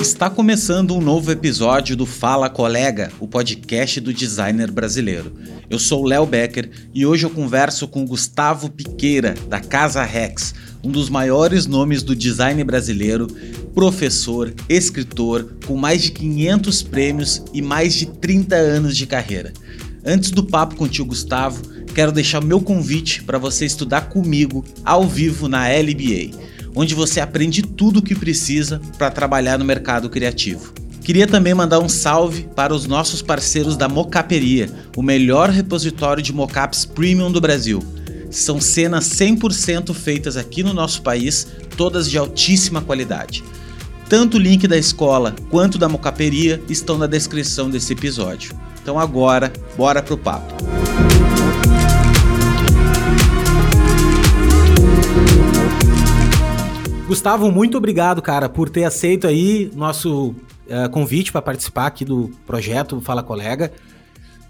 Está começando um novo episódio do Fala Colega, o podcast do designer brasileiro. Eu sou Léo Becker e hoje eu converso com Gustavo Piqueira, da Casa Rex, um dos maiores nomes do design brasileiro, professor, escritor, com mais de 500 prêmios e mais de 30 anos de carreira. Antes do papo com o tio Gustavo, quero deixar meu convite para você estudar comigo ao vivo na LBA onde você aprende tudo o que precisa para trabalhar no mercado criativo. Queria também mandar um salve para os nossos parceiros da Mocaperia, o melhor repositório de mocaps premium do Brasil. São cenas 100% feitas aqui no nosso país, todas de altíssima qualidade. Tanto o link da escola quanto da Mocaperia estão na descrição desse episódio. Então agora, bora pro papo. Gustavo, muito obrigado, cara, por ter aceito aí nosso uh, convite para participar aqui do projeto Fala Colega.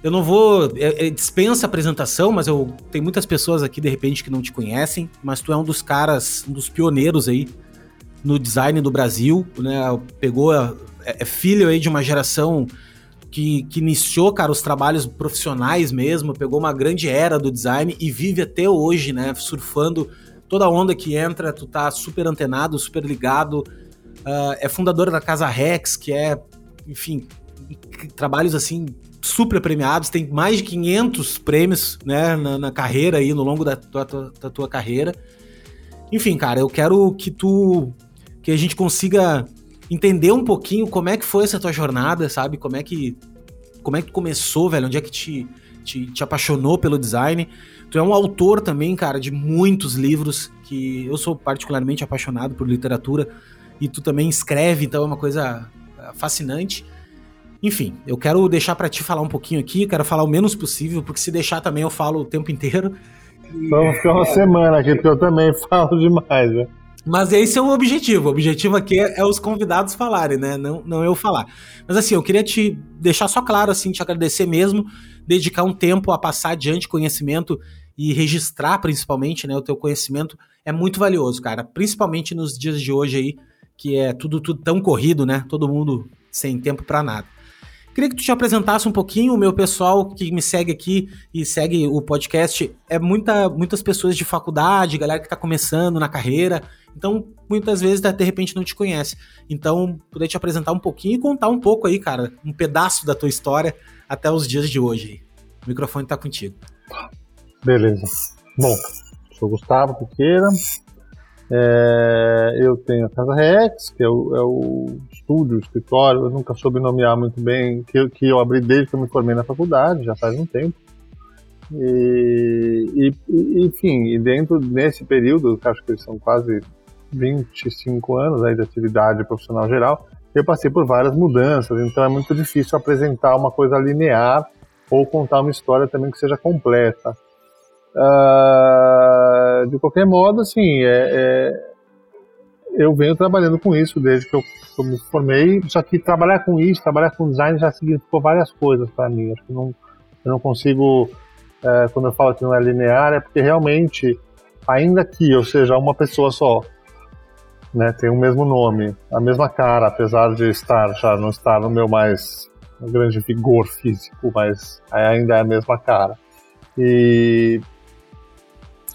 Eu não vou. É, é, dispensa apresentação, mas eu tem muitas pessoas aqui de repente que não te conhecem, mas tu é um dos caras, um dos pioneiros aí no design do Brasil, né? Pegou. É, é filho aí de uma geração que, que iniciou, cara, os trabalhos profissionais mesmo, pegou uma grande era do design e vive até hoje, né? Surfando toda onda que entra, tu tá super antenado, super ligado. Uh, é fundadora da Casa Rex, que é, enfim, trabalhos assim super premiados, tem mais de 500 prêmios né, na, na carreira aí, no longo da tua, tua, da tua carreira. Enfim, cara, eu quero que tu. que a gente consiga entender um pouquinho como é que foi essa tua jornada, sabe? Como é que. Como é que começou, velho? Onde é que te, te, te apaixonou pelo design? Tu é um autor também, cara, de muitos livros que eu sou particularmente apaixonado por literatura e tu também escreve, então é uma coisa ah, fascinante. Enfim, eu quero deixar para ti falar um pouquinho aqui, quero falar o menos possível, porque se deixar também eu falo o tempo inteiro. Vamos ficar uma semana aqui, porque eu também falo demais, né? Mas esse é o objetivo. O objetivo aqui é, é, os convidados falarem, né? Não, não eu falar. Mas assim, eu queria te deixar só claro, assim, te agradecer mesmo, dedicar um tempo a passar adiante conhecimento e registrar principalmente, né, o teu conhecimento é muito valioso, cara, principalmente nos dias de hoje aí, que é tudo, tudo tão corrido, né? Todo mundo sem tempo para nada. Queria que tu te apresentasse um pouquinho, o meu pessoal que me segue aqui e segue o podcast é muita, muitas pessoas de faculdade, galera que tá começando na carreira, então muitas vezes de repente não te conhece. Então, poder te apresentar um pouquinho e contar um pouco aí, cara, um pedaço da tua história até os dias de hoje. O microfone tá contigo. Beleza. Bom, sou Gustavo Piqueira. É, eu tenho a Casa Rex, que é o, é o estúdio, o escritório, eu nunca soube nomear muito bem, que, que eu abri desde que eu me formei na faculdade, já faz um tempo. E, e, enfim, e dentro desse período, acho que são quase 25 anos aí de atividade profissional geral, eu passei por várias mudanças, então é muito difícil apresentar uma coisa linear ou contar uma história também que seja completa. Uh, de qualquer modo, assim, é, é, eu venho trabalhando com isso desde que eu, que eu, me formei. Só que trabalhar com isso, trabalhar com design já significou várias coisas para mim. Acho que não, eu não consigo, é, quando eu falo que não é linear, é porque realmente, ainda que eu seja uma pessoa só, né, tem o mesmo nome, a mesma cara, apesar de estar já não estar no meu mais grande vigor físico, mas ainda é a mesma cara. E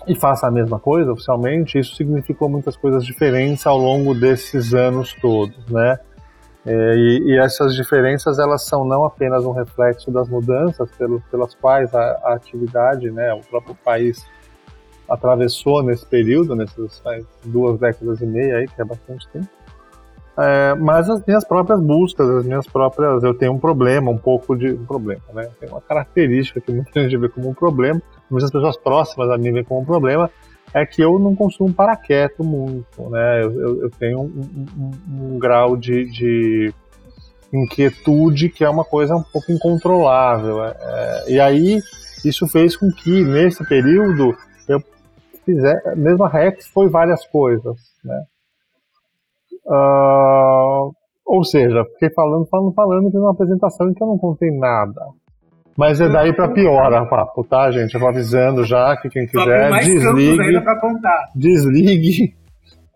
e faça a mesma coisa oficialmente, isso significou muitas coisas diferentes ao longo desses anos todos, né? É, e, e, essas diferenças elas são não apenas um reflexo das mudanças pelo, pelas quais a, a, atividade, né, o próprio país atravessou nesse período, nessas duas décadas e meia aí, que é bastante tempo, é, mas as minhas próprias buscas, as minhas próprias, eu tenho um problema, um pouco de um problema, né? Tem uma característica que muita gente vê como um problema, muitas pessoas próximas a mim veem como um problema, é que eu não consumo parar quieto muito, né? Eu, eu, eu tenho um, um, um grau de, de, inquietude que é uma coisa um pouco incontrolável. É, é e aí isso fez com que nesse período eu fizesse, mesmo a Rex foi várias coisas, né? Uh, ou seja, fiquei falando, falando, falando, fiz uma apresentação em que eu não contei nada. Mas é daí para pior o papo, tá, gente? Eu vou avisando já que quem quiser desligue. Desligue.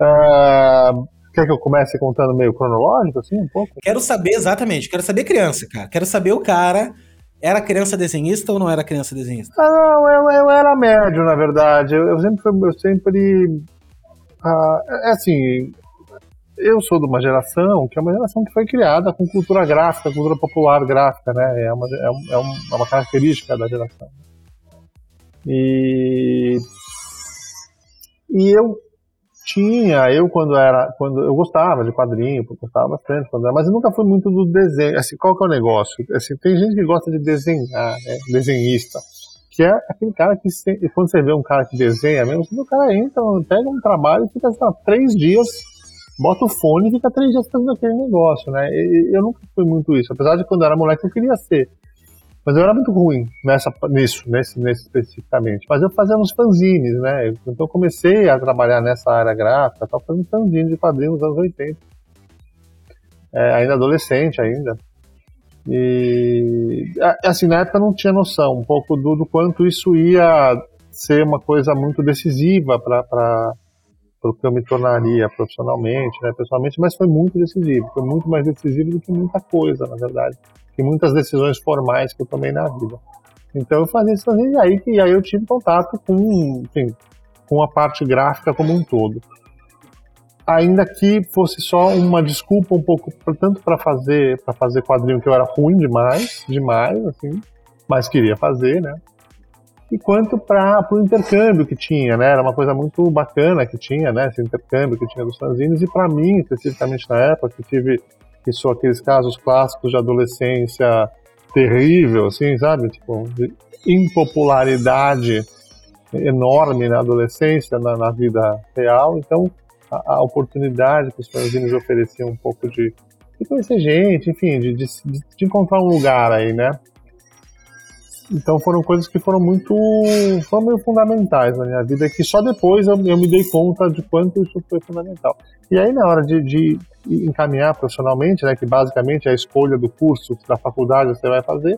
Uh, quer que eu comece contando meio cronológico, assim, um pouco? Quero saber exatamente. Quero saber criança, cara. Quero saber o cara. Era criança desenhista ou não era criança desenhista? Ah, não, eu, eu era médio, na verdade. Eu, eu sempre, eu sempre, uh, é assim, eu sou de uma geração que é uma geração que foi criada com cultura gráfica, cultura popular gráfica, né? É uma, é, é, é uma característica da geração. E, e eu tinha, eu quando era, quando eu gostava de quadrinho, gostava bastante, quando era, mas eu nunca fui muito do desenho. Assim, qual que é o negócio? Assim, tem gente que gosta de desenhar, né? Desenhista que é aquele cara que, quando você vê um cara que desenha mesmo, o cara entra, pega um trabalho e fica lá, três dias bota o fone e fica três dias fazendo aquele negócio, né? E, eu nunca fui muito isso, apesar de quando eu era moleque eu queria ser. Mas eu era muito ruim nessa, nisso, nesse, nesse especificamente. Mas eu fazia uns fanzines, né? Então eu comecei a trabalhar nessa área gráfica, tava fazendo fanzines de quadrinhos nos anos 80. É, ainda adolescente ainda. E assim, na época não tinha noção um pouco do, do quanto isso ia ser uma coisa muito decisiva para para que eu me tornaria profissionalmente, né, pessoalmente, mas foi muito decisivo, foi muito mais decisivo do que muita coisa, na verdade, que muitas decisões formais que eu tomei na vida. Então eu fazia isso e aí que aí eu tive contato com, enfim, com a parte gráfica como um todo. Ainda que fosse só uma desculpa um pouco, tanto para fazer para fazer quadrinho que eu era ruim demais, demais, assim, mas queria fazer, né? E quanto para o intercâmbio que tinha, né? Era uma coisa muito bacana que tinha, né? Esse intercâmbio que tinha dos fanzines e para mim, especificamente na época, que tive que são aqueles casos clássicos de adolescência terrível, assim, sabe? Tipo, de impopularidade enorme na adolescência, na, na vida real. Então, a, a, oportunidade que os fanzines ofereciam um pouco de, de conhecer gente, enfim, de, de, de encontrar um lugar aí, né? Então foram coisas que foram muito foram meio fundamentais na minha vida, que só depois eu, eu me dei conta de quanto isso foi fundamental. E aí na hora de, de encaminhar profissionalmente, né, que basicamente é a escolha do curso da faculdade que você vai fazer,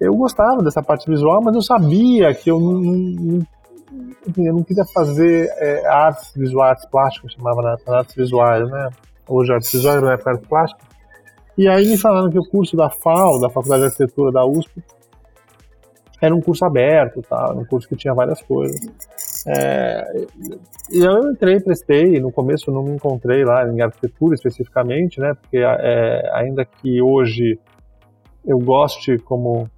eu gostava dessa parte visual, mas eu sabia que eu não, não, eu não queria fazer é, artes visuais, artes plásticas, chamava na, artes visuais, né? Hoje artes visuais não é artes plásticas. E aí me falaram que o curso da FAO, da Faculdade de Arquitetura da USP, era um curso aberto, tá? um curso que tinha várias coisas. É, e eu entrei, prestei, no começo não me encontrei lá em arquitetura especificamente, né? Porque é, ainda que hoje eu goste como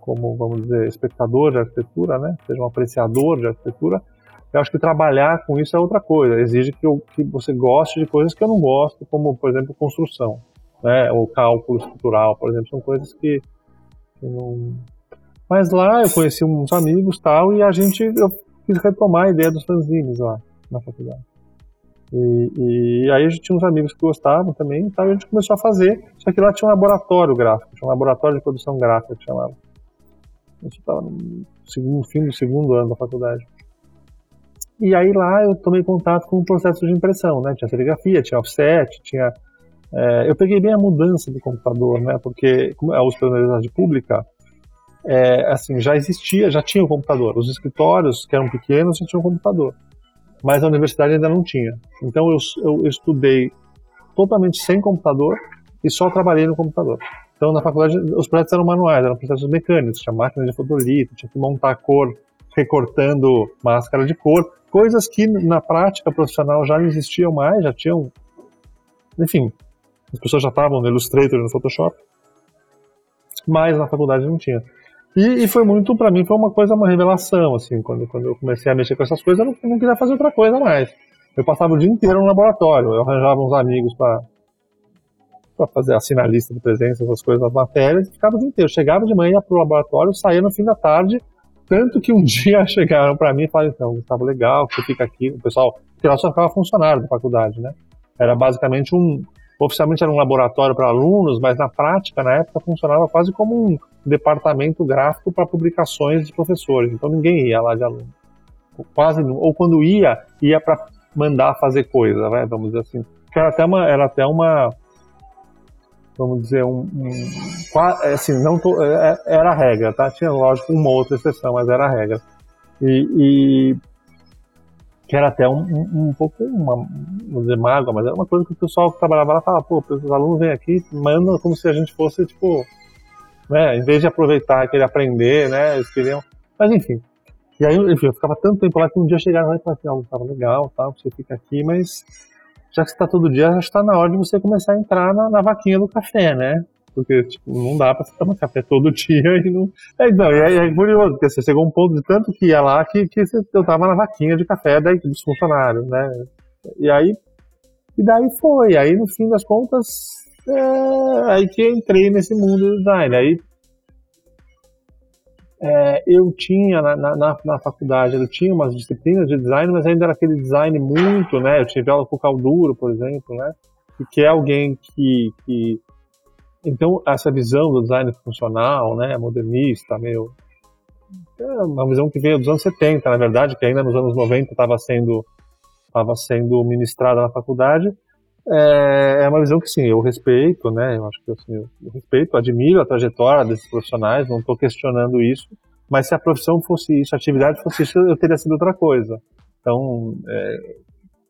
como vamos dizer espectador de arquitetura, né? Seja um apreciador de arquitetura, eu acho que trabalhar com isso é outra coisa. Exige que, eu, que você goste de coisas que eu não gosto, como por exemplo construção, né? Ou cálculo estrutural, por exemplo, são coisas que, que não, mas lá eu conheci uns amigos tal, e a gente, eu quis retomar a ideia dos fanzines lá na faculdade. E, e, aí a gente tinha uns amigos que gostavam também, então a gente começou a fazer. Só que lá tinha um laboratório gráfico, tinha um laboratório de produção gráfica que chamava. Gente estava no segundo, fim do segundo ano da faculdade. E aí lá eu tomei contato com o processo de impressão, né? Tinha serigrafia, tinha offset, tinha. É, eu peguei bem a mudança do computador, né? Porque é a USP é uma universidade pública, é, assim, já existia, já tinha o computador. Os escritórios, que eram pequenos, já tinham um computador. Mas a universidade ainda não tinha. Então eu, eu estudei totalmente sem computador e só trabalhei no computador. Então na faculdade os projetos eram manuais, eram processos mecânicos, tinha máquina de fotolito, tinha que montar cor recortando máscara de cor, coisas que na prática profissional já não existiam mais, já tinham, enfim, as pessoas já estavam no Illustrator, no Photoshop, mas na faculdade não tinha. E, e foi muito, para mim, foi uma coisa, uma revelação, assim, quando, quando eu comecei a mexer com essas coisas, eu não, não queria fazer outra coisa mais. Eu passava o dia inteiro no laboratório, eu arranjava uns amigos para para fazer a lista de presença, essas coisas, as matérias, e ficava o dia inteiro. Chegava de manhã para o laboratório, saía no fim da tarde, tanto que um dia chegaram para mim e falaram, então, Gustavo, legal, você fica aqui, o pessoal, porque lá só ficava funcionário da faculdade, né? Era basicamente um, oficialmente era um laboratório para alunos, mas na prática, na época, funcionava quase como um departamento gráfico para publicações de professores. Então ninguém ia lá de aluno. Quase, ou quando ia, ia para mandar fazer coisa, né, vamos dizer assim. Que era até uma, era até uma vamos dizer, um, um assim, não tô, é, era a regra, tá? Tinha, lógico, uma outra exceção, mas era a regra. E, e que era até um, um, um pouco, uma, vou dizer, mágoa, mas era uma coisa que o pessoal que trabalhava lá falava, pô, os alunos vêm aqui, mandam como se a gente fosse, tipo, né, em vez de aproveitar, querer aprender, né, eles queriam, mas enfim. E aí, enfim, eu ficava tanto tempo lá que um dia eu chegava lá e falava assim, ó, estava legal, tal, você fica aqui, mas já que você está todo dia, já está na hora de você começar a entrar na, na vaquinha do café, né? Porque, tipo, não dá pra você tomar café todo dia e não. É, não, e é, é curioso, porque você chegou um ponto de tanto que ia lá que, que você, eu tava na vaquinha de café daí, dos funcionários, né? E aí. E daí foi. Aí, no fim das contas, é, aí que entrei nesse mundo do design. Aí é, eu tinha na, na, na, faculdade, eu tinha umas disciplinas de design, mas ainda era aquele design muito, né? Eu tive aula com o Calduro, por exemplo, né? Que é alguém que, que então essa visão do design funcional, né, modernista, meio é uma visão que veio dos anos 70, na verdade, que ainda nos anos 90 estava sendo estava sendo ministrada na faculdade. É, é, uma visão que sim, eu respeito, né? Eu acho que assim, eu respeito, admiro a trajetória desses profissionais, não estou questionando isso. Mas se a profissão fosse isso, a atividade fosse isso, eu teria sido outra coisa. Então, é,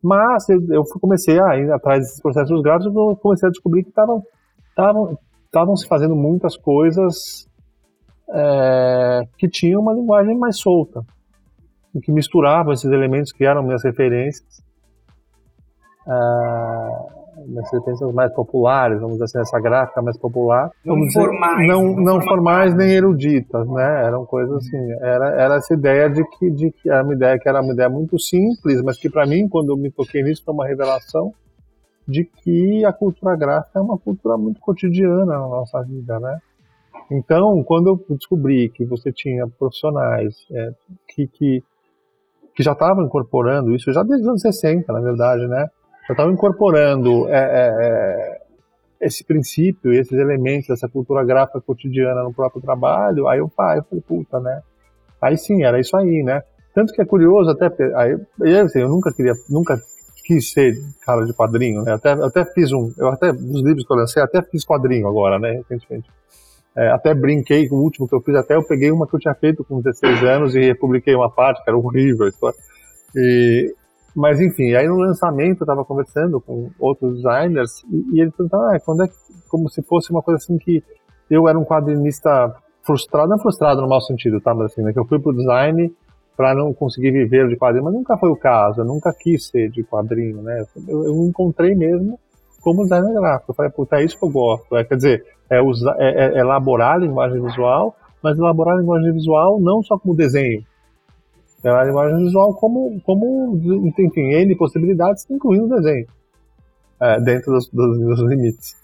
mas eu, comecei a ir atrás desses processos gráficos, eu comecei a descobrir que estavam estavam se fazendo muitas coisas é, que tinham uma linguagem mais solta, que misturavam esses elementos que eram minhas referências uh, nas referências mais populares, vamos dizer assim, essa gráfica mais popular. Não dizer, formais. Não, não, não formais nem eruditas, né? Eram coisas assim, era, era essa ideia de que, de que era uma ideia que era uma ideia muito simples, mas que para mim, quando eu me toquei nisso, foi uma revelação de que a cultura gráfica é uma cultura muito cotidiana na nossa vida, né? Então, quando eu descobri que você tinha profissionais é, que, que, que já estavam incorporando isso, já desde os anos 60, na verdade, né? Já estavam incorporando é, é, é, esse princípio esses elementos dessa cultura gráfica cotidiana no próprio trabalho, aí eu, ah, eu falei, puta, né? Aí sim, era isso aí, né? Tanto que é curioso até, aí, assim, eu nunca queria, nunca quis ser cara de quadrinho, né? Até, até fiz um, eu até, dos livros que eu lancei, até fiz quadrinho agora, né, recentemente. É, até brinquei com o último que eu fiz, até eu peguei uma que eu tinha feito com 16 anos e republiquei uma parte, que era horrível a história. E, mas enfim, aí no lançamento eu estava conversando com outros designers e, e eles perguntaram, ah, quando é como se fosse uma coisa assim que eu era um quadrinista frustrado, não frustrado no mau sentido, tá? Mas assim, né, que eu fui pro design para não conseguir viver de quadrinho, mas nunca foi o caso, eu nunca quis ser de quadrinho, né? Eu, eu encontrei mesmo como designer gráfico. Eu falei, puta, é isso que eu gosto. É, quer dizer, é, usar, é, é, elaborar a linguagem visual, mas elaborar a linguagem visual não só como desenho, a linguagem visual como, como enfim, N possibilidades, incluindo o desenho, é, dentro dos, dos, dos limites.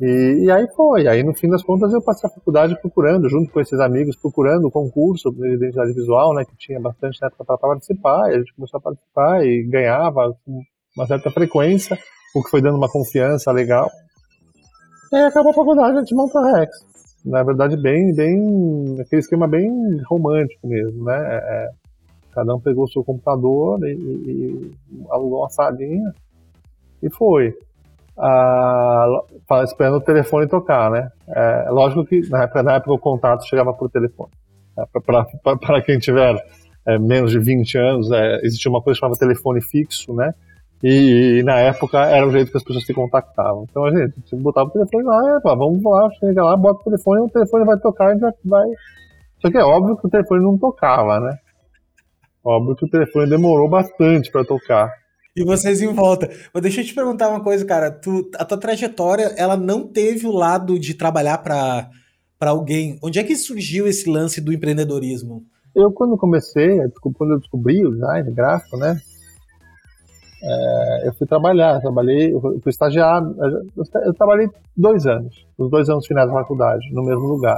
E, e, aí foi, aí no fim das contas eu passei a faculdade procurando, junto com esses amigos, procurando o concurso de identidade visual, né, que tinha bastante época para participar, e a gente começou a participar e ganhava com uma certa frequência, o que foi dando uma confiança legal. E aí acabou a faculdade, a gente montou a Rex. Na verdade, bem, bem, aquele esquema bem romântico mesmo, né, é, é cada um pegou o seu computador e, e, e alugou uma salinha e foi ah, esperando o telefone tocar, né? É, lógico que na época, na época o contato chegava por telefone. É, Para quem tiver é, menos de 20 anos, é, existia uma coisa chamada telefone fixo, né? E, e, na época era o jeito que as pessoas se contactavam. Então a gente botava o telefone lá, pá, vamos lá, chega lá, bota o telefone, o telefone vai tocar e já vai. Só que é óbvio que o telefone não tocava, né? Óbvio que o telefone demorou bastante para tocar. E vocês em volta. Mas deixa eu te perguntar uma coisa, cara. Tu, a tua trajetória, ela não teve o lado de trabalhar para alguém. Onde é que surgiu esse lance do empreendedorismo? Eu, quando comecei, quando eu descobri o design gráfico, né? É, eu fui trabalhar, trabalhei, eu fui estagiado. Eu trabalhei dois anos, os dois anos finais da faculdade, no mesmo lugar,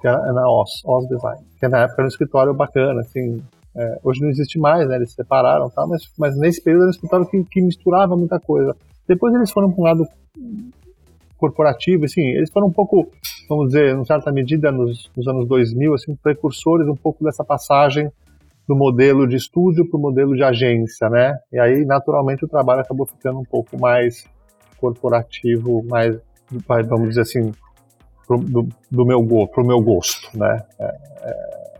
que era na OS, OS Design, que na época era um escritório bacana, assim, é, hoje não existe mais, né? Eles se separaram, tá? mas, mas nesse período um escritório que, que misturava muita coisa. Depois eles foram para um lado corporativo, assim, eles foram um pouco, vamos dizer, em certa medida, nos, nos anos 2000, assim, precursores um pouco dessa passagem do modelo de estúdio para o modelo de agência, né? E aí, naturalmente, o trabalho acabou ficando um pouco mais corporativo, mais vamos dizer assim, pro, do, do, meu pro meu gosto, né? É, é,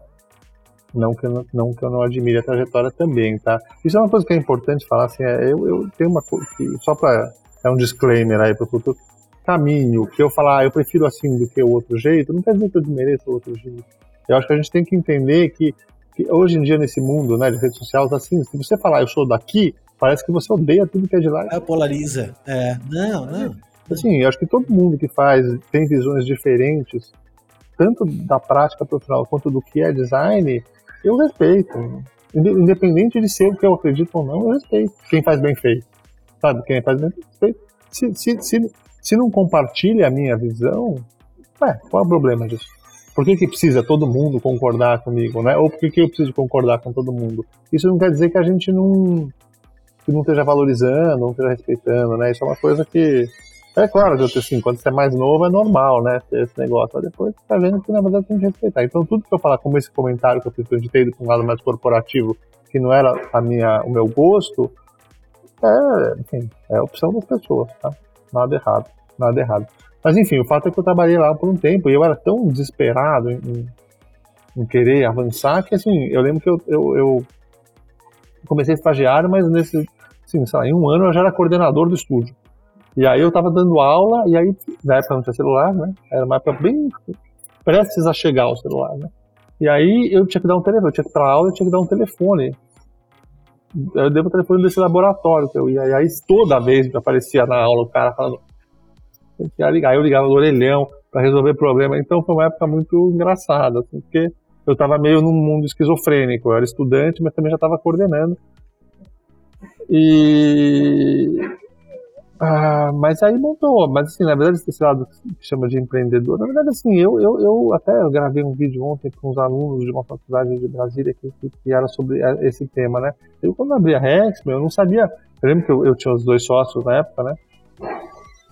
não que, eu não, não que eu não admire a trajetória também, tá? Isso é uma coisa que é importante falar, assim, é, eu, eu tenho uma coisa só para é um disclaimer aí para o futuro, caminho, que eu falar, ah, eu prefiro assim do que o outro jeito, não quer dizer que eu desmereço o outro jeito. Eu acho que a gente tem que entender que, que hoje em dia nesse mundo, né, de redes sociais, assim, se você falar eu sou daqui, parece que você odeia tudo que é de lá. É, polariza. É, não, não. Assim, eu acho que todo mundo que faz tem visões diferentes, tanto da prática profissional quanto do que é design, eu respeito. Independente de ser o que eu acredito ou não, eu respeito. Quem faz bem feito. Sabe? Quem faz bem feito. Se, se, se, se não compartilha a minha visão, ué, qual é o problema disso? Por que, que precisa todo mundo concordar comigo, né? Ou por que, que eu preciso concordar com todo mundo? Isso não quer dizer que a gente não, que não esteja valorizando, não esteja respeitando, né? Isso é uma coisa que é claro, assim, quando você é mais novo é normal, né, ter esse negócio. Mas depois você tá vendo que na verdade tem que respeitar. Então tudo que eu falar, como esse comentário que eu fiz, para um lado mais corporativo, que não era a minha, o meu gosto, é, enfim, é a opção das pessoas, tá? Nada errado, nada errado. Mas enfim, o fato é que eu trabalhei lá por um tempo e eu era tão desesperado em, em, em querer avançar que, assim, eu lembro que eu, eu, eu comecei estagiário, mas nesse, assim, sei lá, em um ano eu já era coordenador do estúdio. E aí eu tava dando aula, e aí, na época não tinha celular, né? Era uma época bem prestes a chegar o celular, né? E aí eu tinha que dar um telefone, eu tinha que ir pra aula, eu tinha que dar um telefone. Eu devo o telefone desse laboratório que eu ia. E aí toda vez que aparecia na aula o cara falando. Aí eu ligava no orelhão para resolver problema. Então foi uma época muito engraçada, assim, porque eu tava meio num mundo esquizofrênico. Eu era estudante, mas também já estava coordenando. E ah, mas aí montou. Mas assim, na verdade, esse lado que chama de empreendedor, na verdade, assim, eu, eu, eu até gravei um vídeo ontem com uns alunos de uma faculdade de Brasília que, que era sobre esse tema, né? Eu, quando abri a Rex, eu não sabia. Eu lembro que eu, eu tinha os dois sócios na época, né?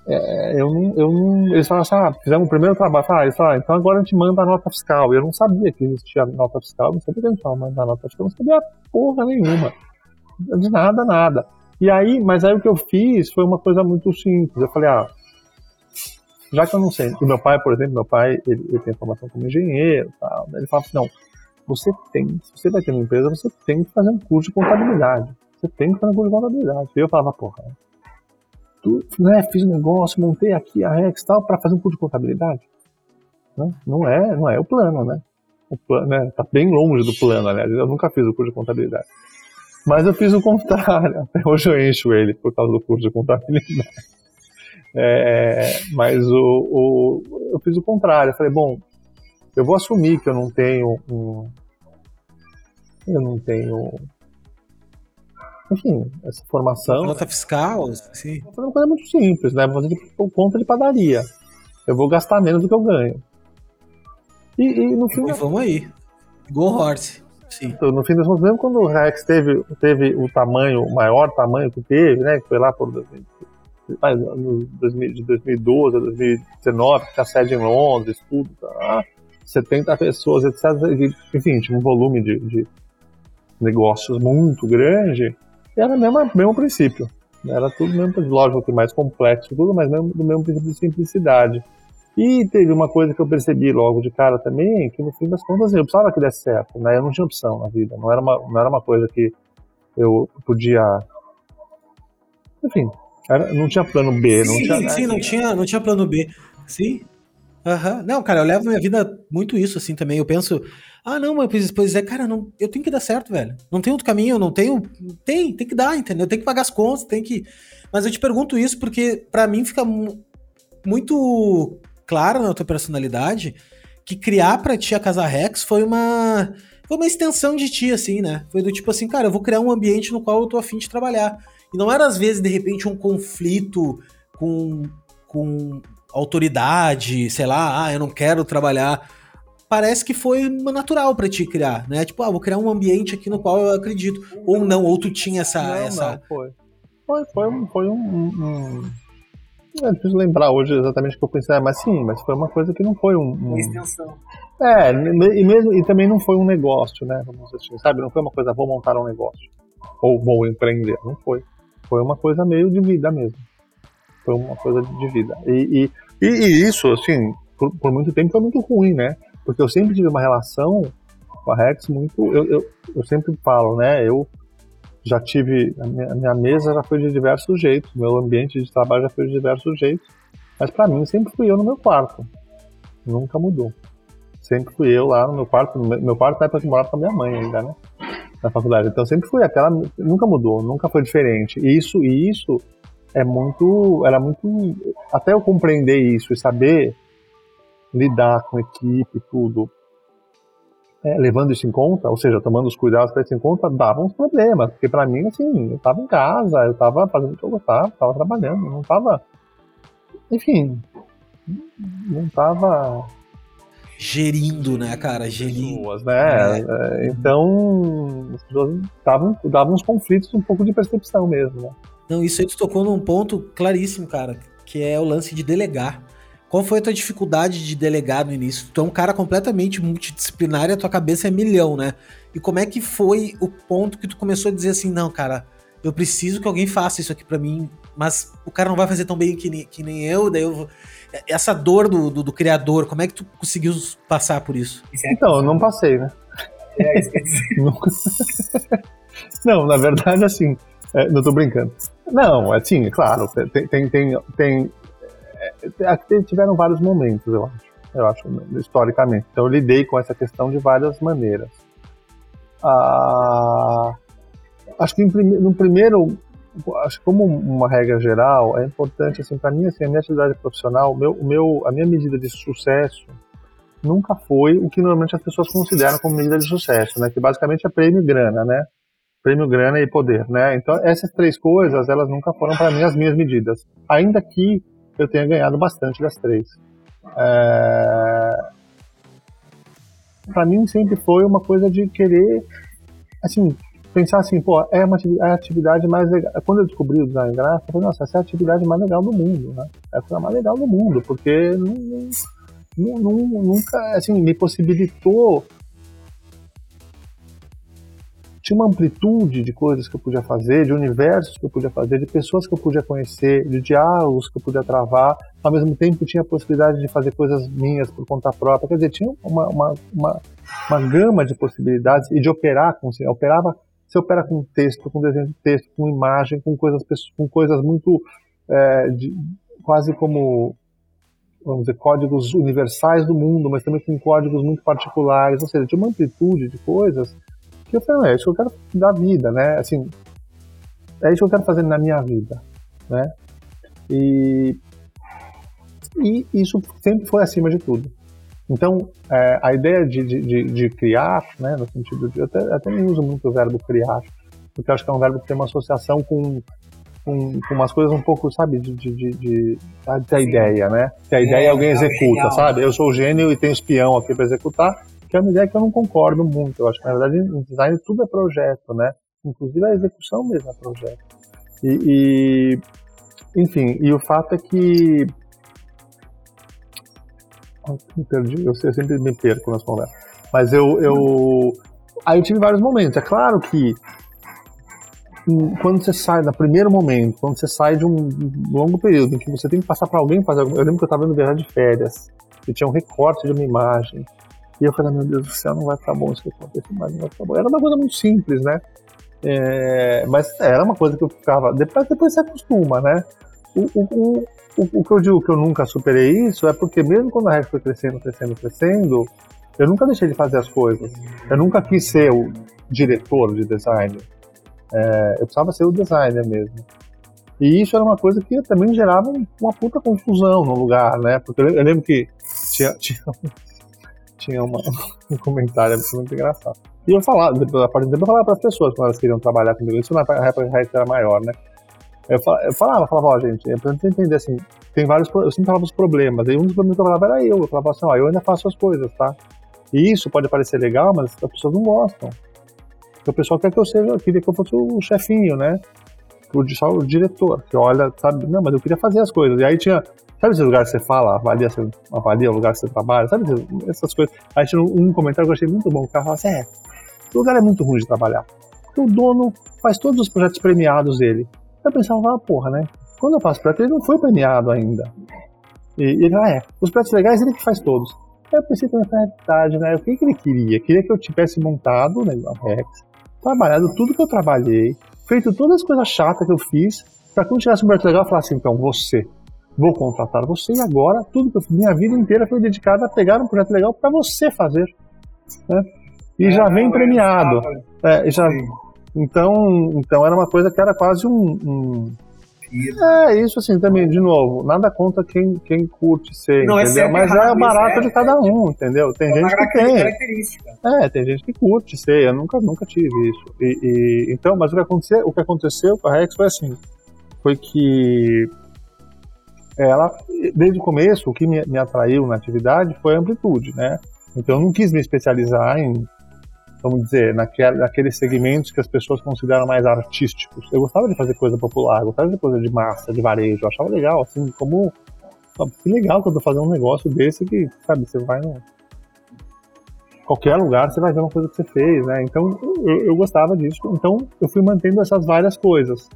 É, eu não, eu não, eles falaram assim, ah, fizemos o primeiro trabalho, ah, eles falaram, então agora a gente manda a nota fiscal. Eu não sabia que existia nota fiscal, não sabia que a gente ia mandar nota fiscal, não sabia porra nenhuma. De nada, nada. E aí, mas aí o que eu fiz foi uma coisa muito simples. Eu falei, ah, já que eu não sei, o meu pai, por exemplo, meu pai, ele, ele tem formação como engenheiro tal, ele fala assim, não, você tem, se você vai ter uma empresa, você tem que fazer um curso de contabilidade. Você tem que fazer um curso de contabilidade. E eu falava, porra, tu, né, fiz um negócio, montei aqui a Rex tal, para fazer um curso de contabilidade. Não, não é, não é o plano, né? O plano, né, tá bem longe do plano, aliás, eu nunca fiz o curso de contabilidade. Mas eu fiz o contrário. Até hoje eu encho ele por causa do curso de contabilidade. É, mas o, o, eu fiz o contrário. Eu falei, bom, eu vou assumir que eu não tenho um. Eu não tenho. Enfim, essa formação. Nota fiscal? Sim. Vou fazer uma coisa muito simples, né? Vou fazer por conta de padaria. Eu vou gastar menos do que eu ganho. E, e no fim. E vamos aí. Go Horse. Sim. Então, no fim das contas, mesmo quando o Rex teve, teve o tamanho, o maior tamanho que teve, né, que foi lá por no 2000, de 2012 a 2019, que a sede em Londres, tudo, tá, 70 pessoas, etc. Enfim, tinha um volume de, de negócios muito grande, era o mesmo, mesmo princípio. Era tudo mesmo, lógico que mais complexo, tudo, mas mesmo, do mesmo princípio de simplicidade. E teve uma coisa que eu percebi logo de cara também, que no fim das contas eu precisava que desse certo, né? Eu não tinha opção na vida, não era uma, não era uma coisa que eu podia. Enfim, era, não tinha plano B. Não sim, tinha, sim, não tinha, não tinha plano B. Sim. Uhum. Não, cara, eu levo minha vida muito isso assim também. Eu penso, ah, não, mas pois é, cara, não, eu tenho que dar certo, velho. Não tem outro caminho, eu não tenho. Tem, tem que dar, entendeu? Tem que pagar as contas, tem que. Mas eu te pergunto isso porque para mim fica muito clara na tua personalidade que criar pra ti a Casa Rex foi uma. Foi uma extensão de ti, assim, né? Foi do tipo assim, cara, eu vou criar um ambiente no qual eu tô afim de trabalhar. E não era, às vezes, de repente, um conflito com, com autoridade, sei lá, ah, eu não quero trabalhar. Parece que foi natural para ti criar, né? Tipo, ah, vou criar um ambiente aqui no qual eu acredito. Ou não, ou tu tinha essa. Não, essa... Não, foi. Foi, foi, foi um, um, é difícil lembrar hoje exatamente o que eu pensei, mas sim, mas foi uma coisa que não foi um. um... Uma extensão. É, e, mesmo, e também não foi um negócio, né? Vamos assim, sabe? Não foi uma coisa, vou montar um negócio. Ou vou empreender. Não foi. Foi uma coisa meio de vida mesmo. foi uma coisa de vida. E, e, e isso, assim, por, por, muito tempo foi muito ruim, né? Porque eu sempre tive uma relação com a Rex muito. Eu, eu, eu sempre falo, né? Eu já tive. A minha, a minha, mesa já foi de diversos jeitos, meu ambiente de trabalho já foi de diversos jeitos. Mas para mim sempre fui eu no meu quarto. Nunca mudou. Sempre fui eu lá no meu quarto. Meu quarto é para que morava com a minha mãe ainda, né? Na faculdade. Então sempre fui aquela. Nunca mudou, nunca foi diferente. E isso, e isso é muito. Era muito. Até eu compreender isso e saber lidar com equipe, tudo, é, levando isso em conta, ou seja, tomando os cuidados para isso em conta, dava uns problemas. Porque para mim, assim, eu estava em casa, eu estava fazendo o que eu gostava, estava trabalhando, não estava. Enfim, não estava. Gerindo, né, cara? Gerindo. Pessoas, né? É. é. Então, as pessoas davam, davam uns conflitos um pouco de percepção mesmo, né? Não, isso aí tu tocou num ponto claríssimo, cara, que é o lance de delegar. Qual foi a tua dificuldade de delegar no início? Tu é um cara completamente multidisciplinar e a tua cabeça é milhão, né? E como é que foi o ponto que tu começou a dizer assim, não, cara, eu preciso que alguém faça isso aqui para mim, mas o cara não vai fazer tão bem que nem, que nem eu, daí eu vou... Essa dor do, do, do, criador, como é que tu conseguiu passar por isso? Então, eu não passei, né? É, não, na verdade, assim, é, não tô brincando. Não, assim, claro, tem, tem, tem, tem aqui tiveram vários momentos, eu acho. Eu acho, historicamente. Então eu lidei com essa questão de várias maneiras. Ah, acho que no primeiro, acho que como uma regra geral, é importante, assim, para mim, assim, a minha atividade profissional, meu, meu, a minha medida de sucesso nunca foi o que normalmente as pessoas consideram como medida de sucesso, né? Que basicamente é prêmio e grana, né? Prêmio, grana e poder, né? Então essas três coisas, elas nunca foram para mim as minhas medidas. Ainda que eu tenha ganhado bastante das três. É... Para mim sempre foi uma coisa de querer, assim, pensar assim, pô, é, uma, é a atividade mais legal. Quando eu descobri o design gráfico, eu falei, nossa, essa é a atividade mais legal do mundo, né? É a mais legal do mundo, porque não, não, nunca, assim, me possibilitou tinha uma amplitude de coisas que eu podia fazer, de universos que eu podia fazer, de pessoas que eu podia conhecer, de diálogos que eu podia travar. Ao mesmo tempo, tinha a possibilidade de fazer coisas minhas por conta própria. Quer dizer, tinha uma, uma, uma, uma gama de possibilidades e de operar com. Você operava, você opera com texto, com desenho de texto, com imagem, com coisas, com coisas muito. É, de, quase como vamos dizer, códigos universais do mundo, mas também com códigos muito particulares, ou seja, tinha uma amplitude de coisas que eu falei, é isso que eu quero da vida, né? Assim, é isso que eu quero fazer na minha vida, né? E, e isso sempre foi acima de tudo. Então, é, a ideia de, de, de, criar, né, no sentido de. Eu até, até nem uso muito o verbo criar, porque eu acho que é um verbo que tem uma associação com, com, com umas coisas um pouco, sabe, de, de, de, de da ideia, né? Que a ideia é, alguém executa, sabe? Eu sou o gênio e tenho espião aqui para executar, que é uma ideia que eu não concordo muito. Eu acho que, na verdade, em design tudo é projeto, né? Inclusive a execução mesmo é projeto. E, e enfim, e o fato é que. me perdi, eu sempre me perco nas conversas. Mas eu, eu. Aí eu tive vários momentos. É claro que quando você sai, no primeiro momento, quando você sai de um longo período em que você tem que passar para alguém fazer. Eu lembro que eu estava indo viajar de férias e tinha um recorte de uma imagem e eu falei, meu Deus do céu, não vai ficar bom isso que aconteceu, mas não vai ficar bom. Era uma coisa muito simples, né? É, mas era uma coisa que eu ficava. Depois, depois você acostuma, né? O, o, o, o, que eu digo que eu nunca superei isso é porque, mesmo quando a rede foi crescendo, crescendo, crescendo, eu nunca deixei de fazer as coisas. Eu nunca quis ser o diretor de design. É, eu precisava ser o designer mesmo. E isso era uma coisa que também gerava uma puta confusão no lugar, né? Porque eu lembro que tinha, tinha tinha uma, um comentário absolutamente engraçado. E eu falava, depois, a partir do tempo, eu falava para as pessoas quando elas queriam trabalhar comigo, isso na época era maior, né? Eu falava, eu falava, falava ó, gente, é pra entender assim, tem vários, eu sempre falava os problemas, e um dos problemas que eu falava era eu, eu falava assim, ó, eu ainda faço as coisas, tá? E isso pode parecer legal, mas as pessoas não gostam. Porque o pessoal quer que eu seja, queria que eu fosse o chefinho, né? O, só o diretor, que olha, sabe, não, mas eu queria fazer as coisas. E aí tinha, Sabe esse lugar que você fala, avalia, você avalia o lugar que você trabalha? Sabe essas coisas? Aí tinha um comentário que eu achei muito bom. O cara fala assim: é, o lugar é muito ruim de trabalhar. Porque o dono faz todos os projetos premiados dele. Eu pensava, ah, porra, né? quando eu faço projeto, ele não foi premiado ainda. E, ele, ah, é, os projetos legais ele que faz todos. Aí eu pensei também, é verdade, né? O que, que ele queria? Queria que eu tivesse montado né, a Rex, trabalhado tudo que eu trabalhei, feito todas as coisas chatas que eu fiz, para quando tivesse um projeto legal, eu falasse, então, você, vou contratar você e agora tudo que eu minha vida inteira foi dedicada a pegar um projeto legal para você fazer. Né? E é, já vem premiado. É, já, então, então era uma coisa que era quase um, um é, isso assim, também, de novo, nada contra quem, quem curte ser, não, é entendeu? É Mas é barato de cada um, entendeu? Tem é gente que tem. É, tem gente que curte ser, eu nunca, nunca tive isso. E, e, então, mas o que, aconteceu, o que aconteceu com a Rex foi assim, foi que ela, desde o começo, o que me, me atraiu na atividade foi a amplitude, né? Então eu não quis me especializar em vamos dizer, naquele, naqueles segmentos que as pessoas consideram mais artísticos. Eu gostava de fazer coisa popular, gostava de coisa de massa, de varejo, eu achava legal, assim, como. Que legal quando eu fazer um negócio desse que, sabe, você vai no. Qualquer lugar você vai ver uma coisa que você fez, né? Então eu, eu gostava disso. Então eu fui mantendo essas várias coisas.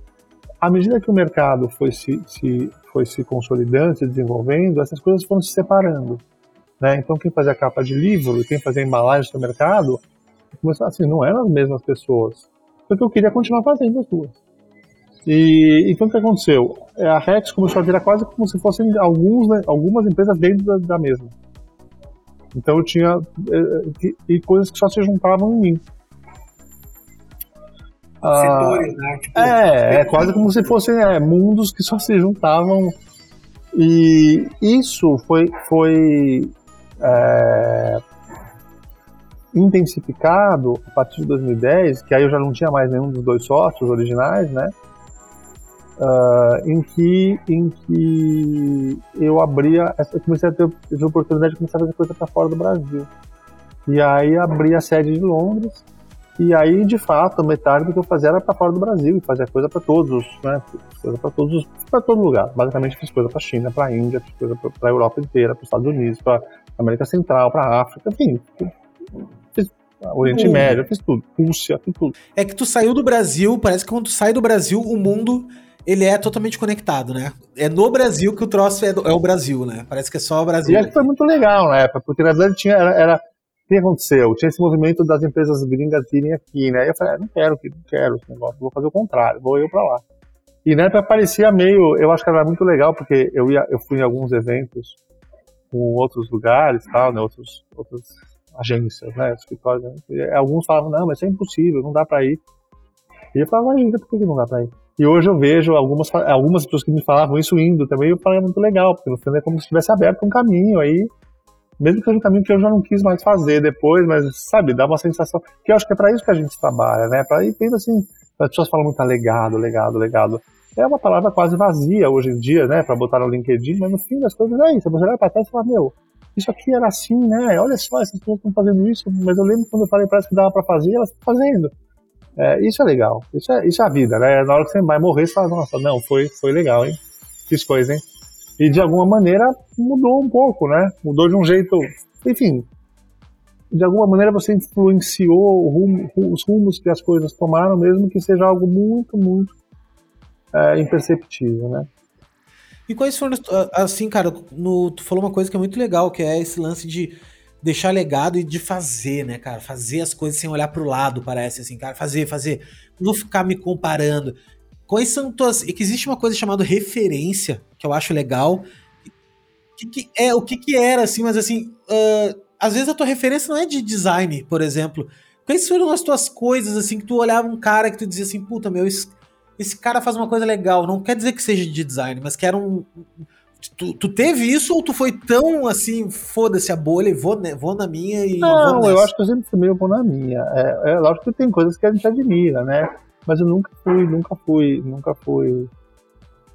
À medida que o mercado foi se, se, foi se consolidando, se desenvolvendo, essas coisas foram se separando. Né? Então, quem fazia capa de livro e quem fazia embalagem no mercado começar assim, não eram as mesmas pessoas. Porque eu queria continuar fazendo as duas. E então o que aconteceu? É, a Rex começou a virar quase como se fossem alguns, né, algumas empresas dentro da, da mesma. Então eu tinha. E, e, coisas que só se juntavam em mim. Ah, Setores, né? Tipo, é, é quase como se fossem é, mundos que só se juntavam. E isso foi, foi é, intensificado a partir de 2010, que aí eu já não tinha mais nenhum dos dois sócios originais, né? Uh, em que em que eu abria, eu comecei a ter, a oportunidade de começar a fazer coisa para fora do Brasil. E aí abri a sede de Londres. E aí, de fato, metade do que eu fazia era para fora do Brasil, e fazia coisa para todos, né? Coisa para todos, para todo lugar. Basicamente fiz coisa para China, para Índia, fiz coisa para Europa inteira, para os Estados Unidos, para América Central, para África, enfim, Oriente Médio, eu fiz tudo. Rússia, fiz tudo. É que tu saiu do Brasil, parece que quando tu sai do Brasil, o mundo ele é totalmente conectado, né? É no Brasil que o troço é, do, é o Brasil, né? Parece que é só o Brasil. E acho que foi muito legal na época, porque na verdade tinha, era, era o que aconteceu? Tinha esse movimento das empresas gringas virem aqui, né? Eu falei, ah, não quero, não quero esse negócio, vou fazer o contrário, vou eu para lá. E na época parecia meio, eu acho que era muito legal, porque eu, ia, eu fui em alguns eventos com outros lugares, tal, né? Outros, outros agências, né, escritórios. Né? Alguns falavam, não, mas isso é impossível, não dá para ir. E eu falava, ainda por que não dá para ir? E hoje eu vejo algumas, algumas pessoas que me falavam isso indo também, eu falei, é muito legal, porque no fundo é como se tivesse aberto um caminho aí, mesmo que seja um caminho que eu já não quis mais fazer depois, mas, sabe, dá uma sensação, que eu acho que é para isso que a gente trabalha, né, para ir tendo assim, as pessoas falam muito, ah, legado, legado, legado. É uma palavra quase vazia hoje em dia, né, para botar no LinkedIn, mas no fim das coisas é isso, você olhar para trás e falar, meu, isso aqui era assim, né? Olha só, essas pessoas estão fazendo isso, mas eu lembro quando eu falei para elas que dava para fazer, elas estão fazendo. É, isso é legal, isso é, isso é a vida, né? Na hora que você vai morrer, você fala, nossa, não, foi, foi legal, hein? Fiz coisa, hein? E de alguma maneira mudou um pouco, né? Mudou de um jeito, enfim, de alguma maneira você influenciou rumo, os rumos que as coisas tomaram, mesmo que seja algo muito, muito é, imperceptível, né? E quais foram, assim, cara, no, tu falou uma coisa que é muito legal, que é esse lance de deixar legado e de fazer, né, cara? Fazer as coisas sem olhar pro lado, parece, assim, cara. Fazer, fazer. Não ficar me comparando. Quais são tuas. E que existe uma coisa chamada referência, que eu acho legal. Que, que é, o que que era, assim, mas assim. Uh, às vezes a tua referência não é de design, por exemplo. Quais foram as tuas coisas, assim, que tu olhava um cara que tu dizia assim, puta, meu, isso esse cara faz uma coisa legal. Não quer dizer que seja de design, mas que era um. Tu, tu teve isso ou tu foi tão assim, foda-se a bolha e vou, né, vou na minha e. Não, eu acho que sempre fui meio vou na minha. É, é lógico que tem coisas que a gente admira, né? Mas eu nunca fui, nunca fui, nunca fui.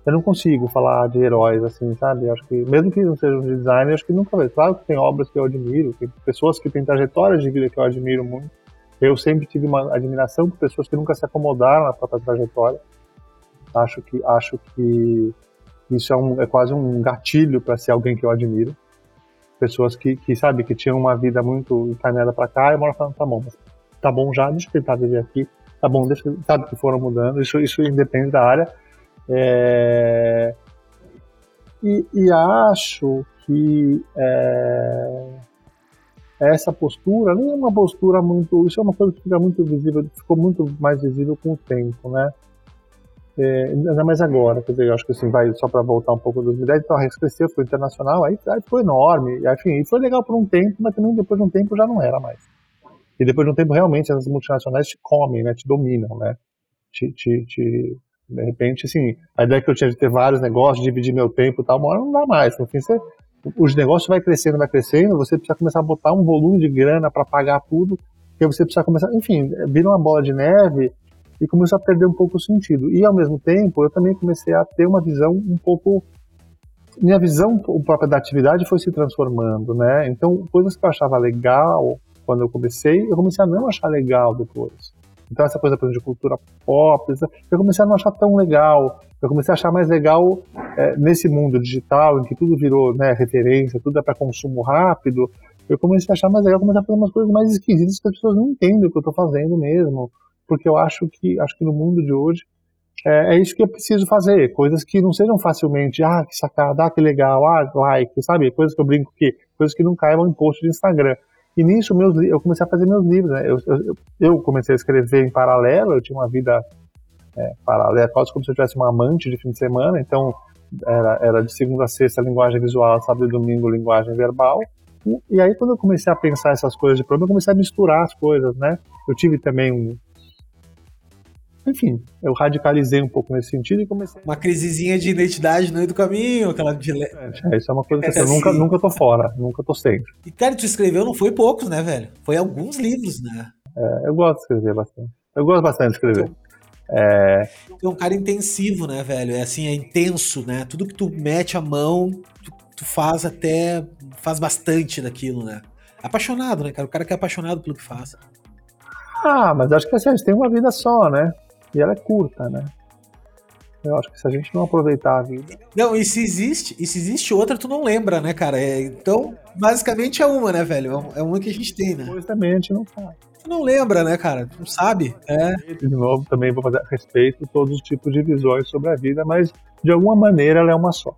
Eu não consigo falar de heróis assim, sabe? Eu acho que, mesmo que não sejam de design, acho que nunca vai. Claro que tem obras que eu admiro, tem pessoas que têm trajetórias de vida que eu admiro muito. Eu sempre tive uma admiração por pessoas que nunca se acomodaram na própria trajetória. Acho que, acho que isso é, um, é quase um gatilho para ser alguém que eu admiro. Pessoas que, que sabe, que tinham uma vida muito encaminhada para cá e moram falando, tá bom, tá bom já, deixa eu tentar viver aqui, tá bom, deixa, sabe, que foram mudando, isso, isso independe da área. É, e, e, acho que é, essa postura não é uma postura muito. Isso é uma coisa que fica muito visível, ficou muito mais visível com o tempo, né? É, ainda mais agora, quer dizer, eu acho que assim, vai só para voltar um pouco dos 2010, então a Rex cresceu, foi internacional, aí, aí foi enorme, enfim, e foi legal por um tempo, mas também depois de um tempo já não era mais. E depois de um tempo, realmente, as multinacionais te comem, né, te dominam, né, te, te, te de repente, assim, a ideia que eu tinha de ter vários negócios, dividir meu tempo e tal, uma hora não dá mais, no fim você os negócios vai crescendo, vai crescendo, você precisa começar a botar um volume de grana para pagar tudo, que você precisa começar, enfim, vira uma bola de neve e começou a perder um pouco o sentido. E ao mesmo tempo, eu também comecei a ter uma visão um pouco minha visão própria da atividade foi se transformando, né? Então, coisas que eu achava legal quando eu comecei, eu comecei a não achar legal depois. Então, essa coisa, por exemplo, de cultura pop, eu comecei a não achar tão legal. Eu comecei a achar mais legal é, nesse mundo digital, em que tudo virou né, referência, tudo é para consumo rápido. Eu comecei a achar mais legal, comecei a fazer umas coisas mais esquisitas que as pessoas não entendem o que eu estou fazendo mesmo porque eu acho que acho que no mundo de hoje é, é, isso que eu preciso fazer, coisas que não sejam facilmente, ah, que sacada, ah, que legal, ah, like, sabe, coisas que eu brinco que, coisas que não caibam em post de Instagram. E nisso meus, eu comecei a fazer meus livros, né? eu, eu, eu comecei a escrever em paralelo, eu tinha uma vida é, paralela, quase como se eu tivesse uma amante de fim de semana, então era, era de segunda a sexta linguagem visual, sábado e domingo linguagem verbal, e, e aí quando eu comecei a pensar essas coisas de problema, eu comecei a misturar as coisas, né? Eu tive também um, enfim, eu radicalizei um pouco nesse sentido e comecei. Uma crisezinha de identidade no meio do caminho, aquela de. É, isso é uma coisa que é, eu nunca, nunca tô fora, nunca tô sempre. E, cara, tu escreveu não foi poucos, né, velho? Foi alguns livros, né? É, eu gosto de escrever bastante. Eu gosto bastante de escrever. Então, é... Tu é um cara intensivo, né, velho? É assim, é intenso, né? Tudo que tu mete a mão, tu, tu faz até. faz bastante daquilo, né? Apaixonado, né, cara? O cara que é apaixonado pelo que faz. Ah, mas acho que assim, a gente tem uma vida só, né? E ela é curta, né? Eu acho que se a gente não aproveitar a vida. Não, e se existe, e se existe outra, tu não lembra, né, cara? É, então, basicamente é uma, né, velho? É uma que a gente tem, né? Pois também a gente não sabe. Tu não lembra, né, cara? Tu não sabe. É. De novo, também vou fazer a respeito todos os tipos de visões sobre a vida, mas de alguma maneira ela é uma só.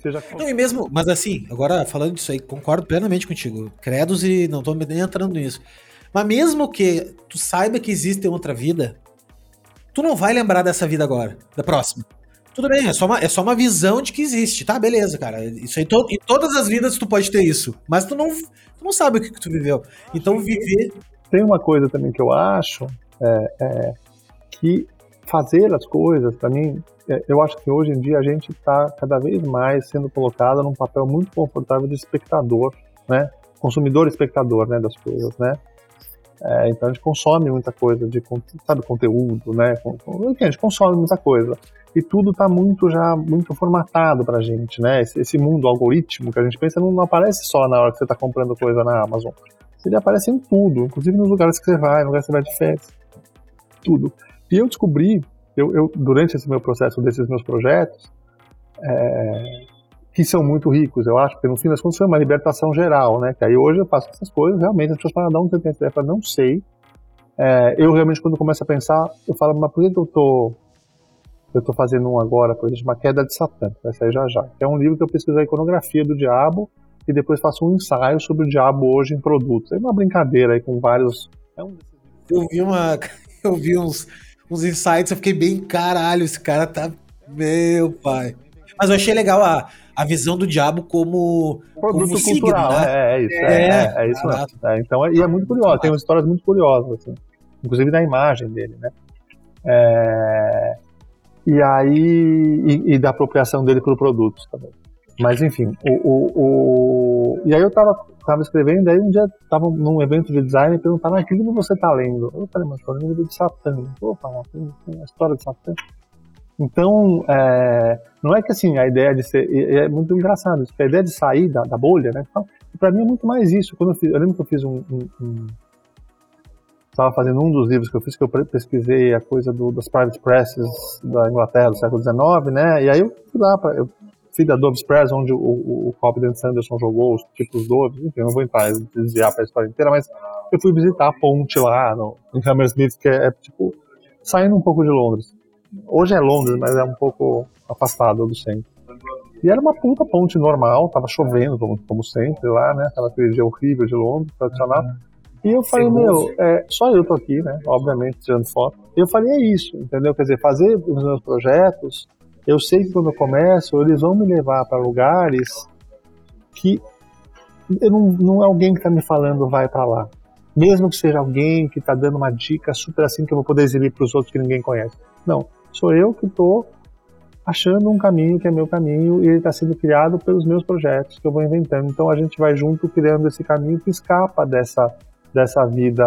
Seja... Não, e mesmo, mas assim, agora falando disso aí, concordo plenamente contigo. Credos e não tô nem entrando nisso. Mas mesmo que tu saiba que existe outra vida, tu não vai lembrar dessa vida agora, da próxima. Tudo bem, é só uma, é só uma visão de que existe, tá? Beleza, cara. Isso aí, to, em todas as vidas tu pode ter isso. Mas tu não, tu não sabe o que, que tu viveu. Então viver. Tem uma coisa também que eu acho é, é que fazer as coisas, para mim, é, eu acho que hoje em dia a gente está cada vez mais sendo colocado num papel muito confortável de espectador, né? Consumidor espectador, né, das coisas, né? É, então a gente consome muita coisa de sabe, conteúdo, né? Enfim, a gente consome muita coisa. E tudo está muito já muito formatado para a gente, né? Esse, esse, mundo algoritmo que a gente pensa não, não aparece só na hora que você está comprando coisa na Amazon. Ele aparece em tudo, inclusive nos lugares que você vai, no lugar que você vai de férias. Tudo. E eu descobri, eu, eu durante esse meu processo desses meus projetos, é, que são muito ricos, eu acho, porque no fim das contas foi uma libertação geral, né? Que aí hoje eu faço essas coisas, realmente, as pessoas falam, não, essa ideia, não sei. É, eu realmente, quando começo a pensar, eu falo, mas por que eu tô, eu tô fazendo um agora, por exemplo, uma queda de Satã, vai sair já já. É um livro que eu pesquiso a iconografia do diabo e depois faço um ensaio sobre o diabo hoje em produtos. É uma brincadeira aí com vários. É eu vi uma. Eu vi uns, uns insights, eu fiquei bem, caralho, esse cara tá. Meu pai. Mas eu achei legal a, a visão do diabo como produto como cultural, né? é, é, isso, é, é, é isso mesmo. É, então, e é muito curioso, tem umas histórias muito curiosas, assim, inclusive da imagem dele, né? É, e aí e, e, da apropriação dele por produtos também. Mas enfim, o, o, o, e aí eu tava, tava escrevendo, aí um dia tava num evento de design e perguntaram, ah, que livro você tá lendo? Eu falei, mas tô lendo livro de Satã. Opa, uma, uma história de Satã. Então, é, não é que assim, a ideia de ser. É muito engraçado isso, a ideia de sair da, da bolha, né? Então, para mim é muito mais isso. Quando eu, fiz, eu lembro que eu fiz um. um, um estava fazendo um dos livros que eu fiz, que eu pesquisei a coisa do, das private presses da Inglaterra do século XIX, né? E aí eu fui lá, pra, eu fui da Dove's Press, onde o, o, o Cobden Sanderson jogou os tipos Doves, enfim, eu não vou entrar, desviar para a história inteira, mas eu fui visitar a ponte lá no, em Hammersmith, que é, é tipo, saindo um pouco de Londres. Hoje é Londres, mas é um pouco afastado do centro. E era uma puta ponte normal, tava chovendo, como, como sempre lá, né? Aquela dia horrível de Londres, tradicional. E eu falei, meu, é, só eu tô aqui, né? Obviamente, tirando foto. E eu falei, é isso, entendeu? Quer dizer, fazer os meus projetos, eu sei que quando eu começo, eles vão me levar para lugares que eu não, não é alguém que está me falando vai para lá. Mesmo que seja alguém que está dando uma dica super assim que eu vou poder exibir para os outros que ninguém conhece. Não, sou eu que estou achando um caminho que é meu caminho e ele está sendo criado pelos meus projetos que eu vou inventando. Então a gente vai junto criando esse caminho que escapa dessa, dessa vida.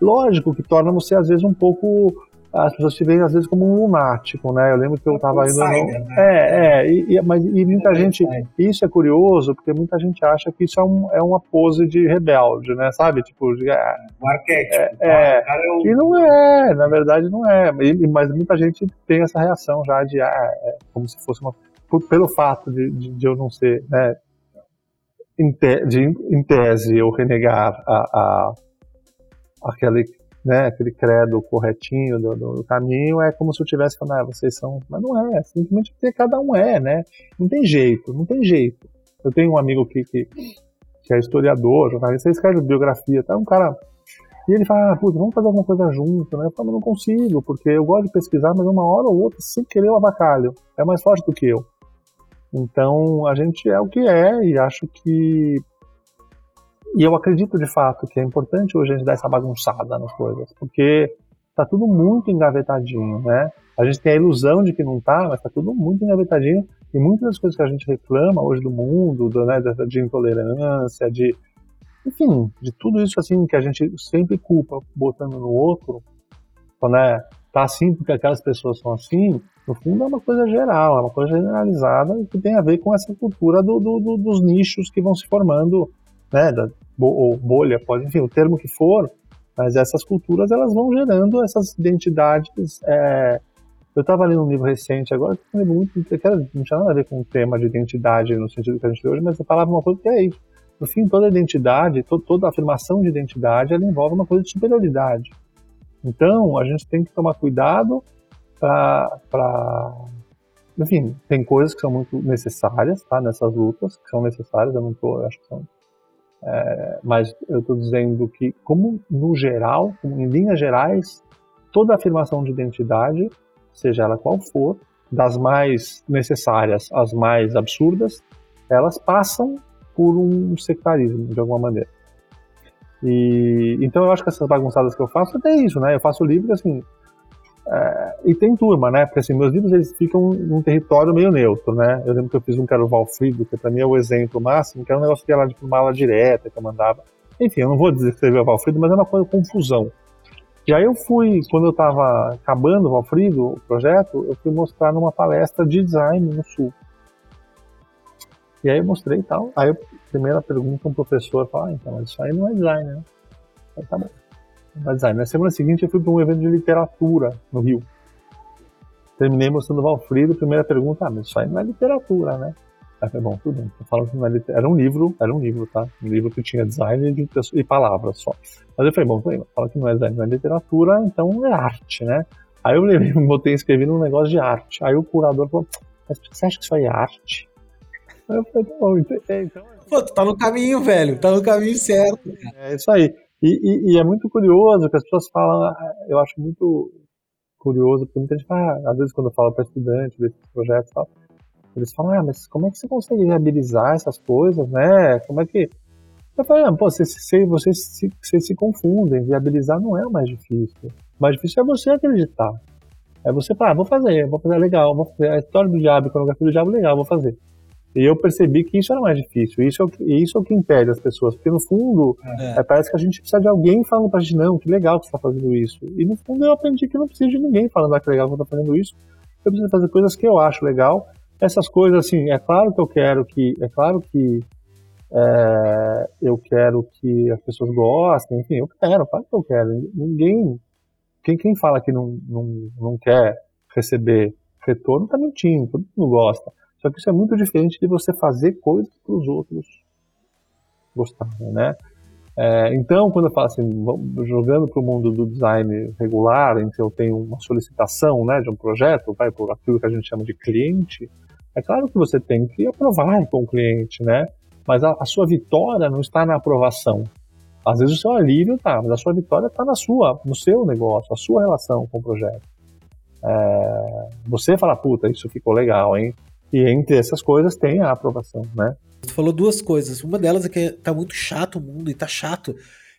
Lógico que torna você às vezes um pouco as pessoas te veem às vezes como um lunático, né? Eu lembro que eu estava indo. No... Né? É, é, e, mas e muita gente. Isso é curioso, porque muita gente acha que isso é, um, é uma pose de rebelde, né? Sabe? Tipo, é, um arquétipo. É, tá? é, é e não é, na verdade não é. E, mas muita gente tem essa reação já de. Ah, é como se fosse uma. Pelo fato de, de, de, eu não ser. Né, em, te, de, em tese, eu renegar a, a aquele né, aquele credo corretinho do, do, caminho, é como se eu tivesse falando, ah, vocês são. Mas não é, simplesmente porque cada um é, né? Não tem jeito, não tem jeito. Eu tenho um amigo que, que, que é historiador, jornalista, escreve biografia, tá? Um cara. E ele fala, ah, putz, vamos fazer alguma coisa junto, né? Eu falo, não consigo, porque eu gosto de pesquisar, mas uma hora ou outra, sem querer, o abacalho. É mais forte do que eu. Então, a gente é o que é, e acho que e eu acredito de fato que é importante hoje a gente dar essa bagunçada nas coisas, porque tá tudo muito engavetadinho, né? A gente tem a ilusão de que não tá, mas tá tudo muito engavetadinho e muitas das coisas que a gente reclama hoje do mundo, do, né, de intolerância, de enfim, de tudo isso assim que a gente sempre culpa botando no outro, né? Tá assim porque aquelas pessoas são assim, no fundo é uma coisa geral, é uma coisa generalizada que tem a ver com essa cultura do, do, do, dos nichos que vão se formando né, da, ou bolha, pode, enfim, o termo que for, mas essas culturas elas vão gerando essas identidades. É, eu estava lendo um livro recente agora que muito, não tinha nada a ver com o tema de identidade no sentido que a gente tem hoje, mas eu falava uma coisa que é isso. No fim, toda identidade, to, toda afirmação de identidade, ela envolve uma coisa de superioridade. Então, a gente tem que tomar cuidado para enfim, tem coisas que são muito necessárias, tá, nessas lutas, que são necessárias, eu não tô, acho que são é, mas eu estou dizendo que, como no geral, como em linhas gerais, toda afirmação de identidade, seja ela qual for, das mais necessárias às mais absurdas, elas passam por um sectarismo, de alguma maneira. E, então eu acho que essas bagunçadas que eu faço é isso, né? Eu faço livro assim, é, e tem turma, né? Porque assim, meus livros eles ficam num território meio neutro, né? Eu lembro que eu fiz um que era o Valfrido, que para mim é o exemplo máximo, que era um negócio que era de uma direta, que eu mandava. Enfim, eu não vou descrever o Valfrido, mas é uma coisa confusão. E aí eu fui, quando eu estava acabando o Valfrido, o projeto, eu fui mostrar numa palestra de design no Sul. E aí eu mostrei e tal. Aí a primeira pergunta, um professor fala, ah, então, isso aí não é design, né? Aí tá bom da design. Na semana seguinte eu fui para um evento de literatura no Rio. Terminei mostrando o Valfrido, primeira pergunta, ah, mas isso aí não é literatura, né? Aí falei, bom, tudo bem. Eu falo que não é literatura. Era um livro, era um livro, tá? Um livro que tinha design e, e palavras só. Mas eu falei, bom, fala que não é design, não é literatura, então é arte, né? Aí eu levei, botei escrevi num negócio de arte. Aí o curador falou, mas você acha que isso aí é arte? Aí eu falei, tá bom, então Pô, tu tá no caminho, velho, tá no caminho certo. É isso aí. E, e, e, é muito curioso que as pessoas falam, eu acho muito curioso, porque muita gente fala, ah, às vezes quando eu falo para estudante desses projetos tal, eles falam, ah, mas como é que você consegue viabilizar essas coisas, né? Como é que. Eu falo, ah, pô, vocês, se, se confundem, viabilizar não é o mais difícil. O mais difícil é você acreditar. É você falar, ah, vou fazer, vou fazer legal, vou fazer a história do diabo, a iconografia do diabo legal, vou fazer. E eu percebi que isso era mais difícil. Isso é o que, isso é o que impede as pessoas. Porque no fundo, é. É, parece que a gente precisa de alguém falando pra gente, não, que legal que você tá fazendo isso. E no fundo eu aprendi que não preciso de ninguém falando, ah, que legal que eu tô fazendo isso. Eu preciso fazer coisas que eu acho legal. Essas coisas, assim, é claro que eu quero que. É claro que. É, eu quero que as pessoas gostem, enfim, eu quero, claro que eu quero. Ninguém. Quem, quem fala que não, não, não quer receber retorno tá mentindo, todo mundo gosta. Só que isso é muito diferente de você fazer coisas para os outros gostarem, né? É, então, quando eu falo assim, jogando para o mundo do design regular, em que eu tenho uma solicitação né, de um projeto, vai por aquilo que a gente chama de cliente, é claro que você tem que aprovar com o cliente, né? Mas a, a sua vitória não está na aprovação. Às vezes o seu alívio tá, mas a sua vitória está na sua, no seu negócio, a sua relação com o projeto. É, você fala, puta, isso ficou legal, hein? E entre essas coisas tem a aprovação, né? Você falou duas coisas. Uma delas é que tá muito chato o mundo e tá chato,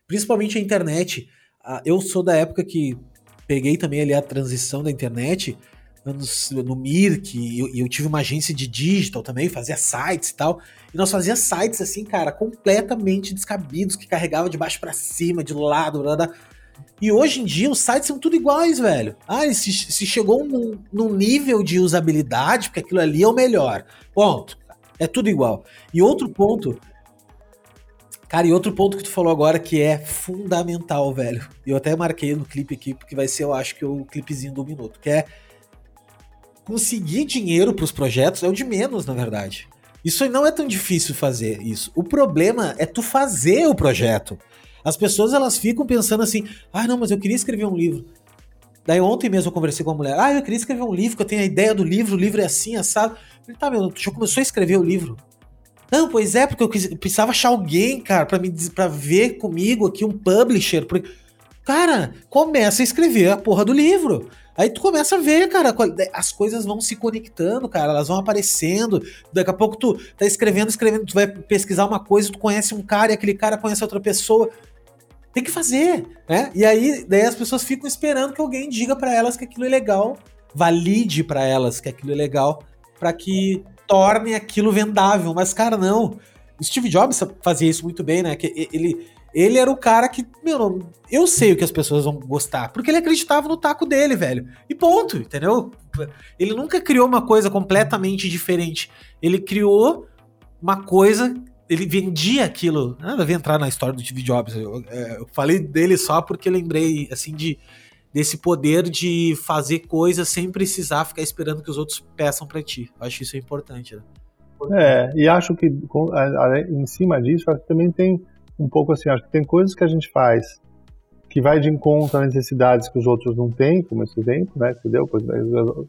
principalmente a internet. Ah, eu sou da época que peguei também ali a transição da internet anos no Mirk, e eu, eu, tive uma agência de digital também, fazia sites e tal. E nós fazia sites assim, cara, completamente descabidos, que carregava de baixo para cima, de lado, blá, blá. E hoje em dia os sites são tudo iguais, velho. Ah, se, se chegou num, num nível de usabilidade, porque aquilo ali é o melhor. Ponto. É tudo igual. E outro ponto. Cara, e outro ponto que tu falou agora que é fundamental, velho. Eu até marquei no clipe aqui, porque vai ser, eu acho que o clipezinho do minuto, que é conseguir dinheiro para os projetos é o de menos, na verdade. Isso não é tão difícil fazer isso. O problema é tu fazer o projeto. As pessoas elas ficam pensando assim: "Ah, não, mas eu queria escrever um livro". Daí ontem mesmo eu conversei com a mulher: "Ah, eu queria escrever um livro, que eu tenho a ideia do livro, o livro é assim, assado". Eu falei: "Tá, meu, tu já começou a escrever o livro?". Não, pois é, porque eu precisava achar alguém, cara, para me para ver comigo aqui um publisher, porque cara, começa a escrever a porra do livro. Aí tu começa a ver, cara, as coisas vão se conectando, cara, elas vão aparecendo. Daqui a pouco tu tá escrevendo, escrevendo, tu vai pesquisar uma coisa, tu conhece um cara e aquele cara conhece outra pessoa. Tem que fazer, né? E aí, daí as pessoas ficam esperando que alguém diga para elas que aquilo é legal, valide para elas que aquilo é legal, para que torne aquilo vendável. Mas, cara, não. Steve Jobs fazia isso muito bem, né? Que ele ele era o cara que, meu, eu sei o que as pessoas vão gostar, porque ele acreditava no taco dele, velho. E ponto, entendeu? Ele nunca criou uma coisa completamente diferente. Ele criou uma coisa, ele vendia aquilo. Nada a entrar na história do Steve Jobs. Eu, é, eu falei dele só porque lembrei, assim, de desse poder de fazer coisas sem precisar ficar esperando que os outros peçam para ti. Eu acho isso importante, né? É, e acho que em cima disso, acho que também tem um pouco assim, acho que tem coisas que a gente faz que vai de encontro a necessidades que os outros não têm, como esse exemplo, né, entendeu?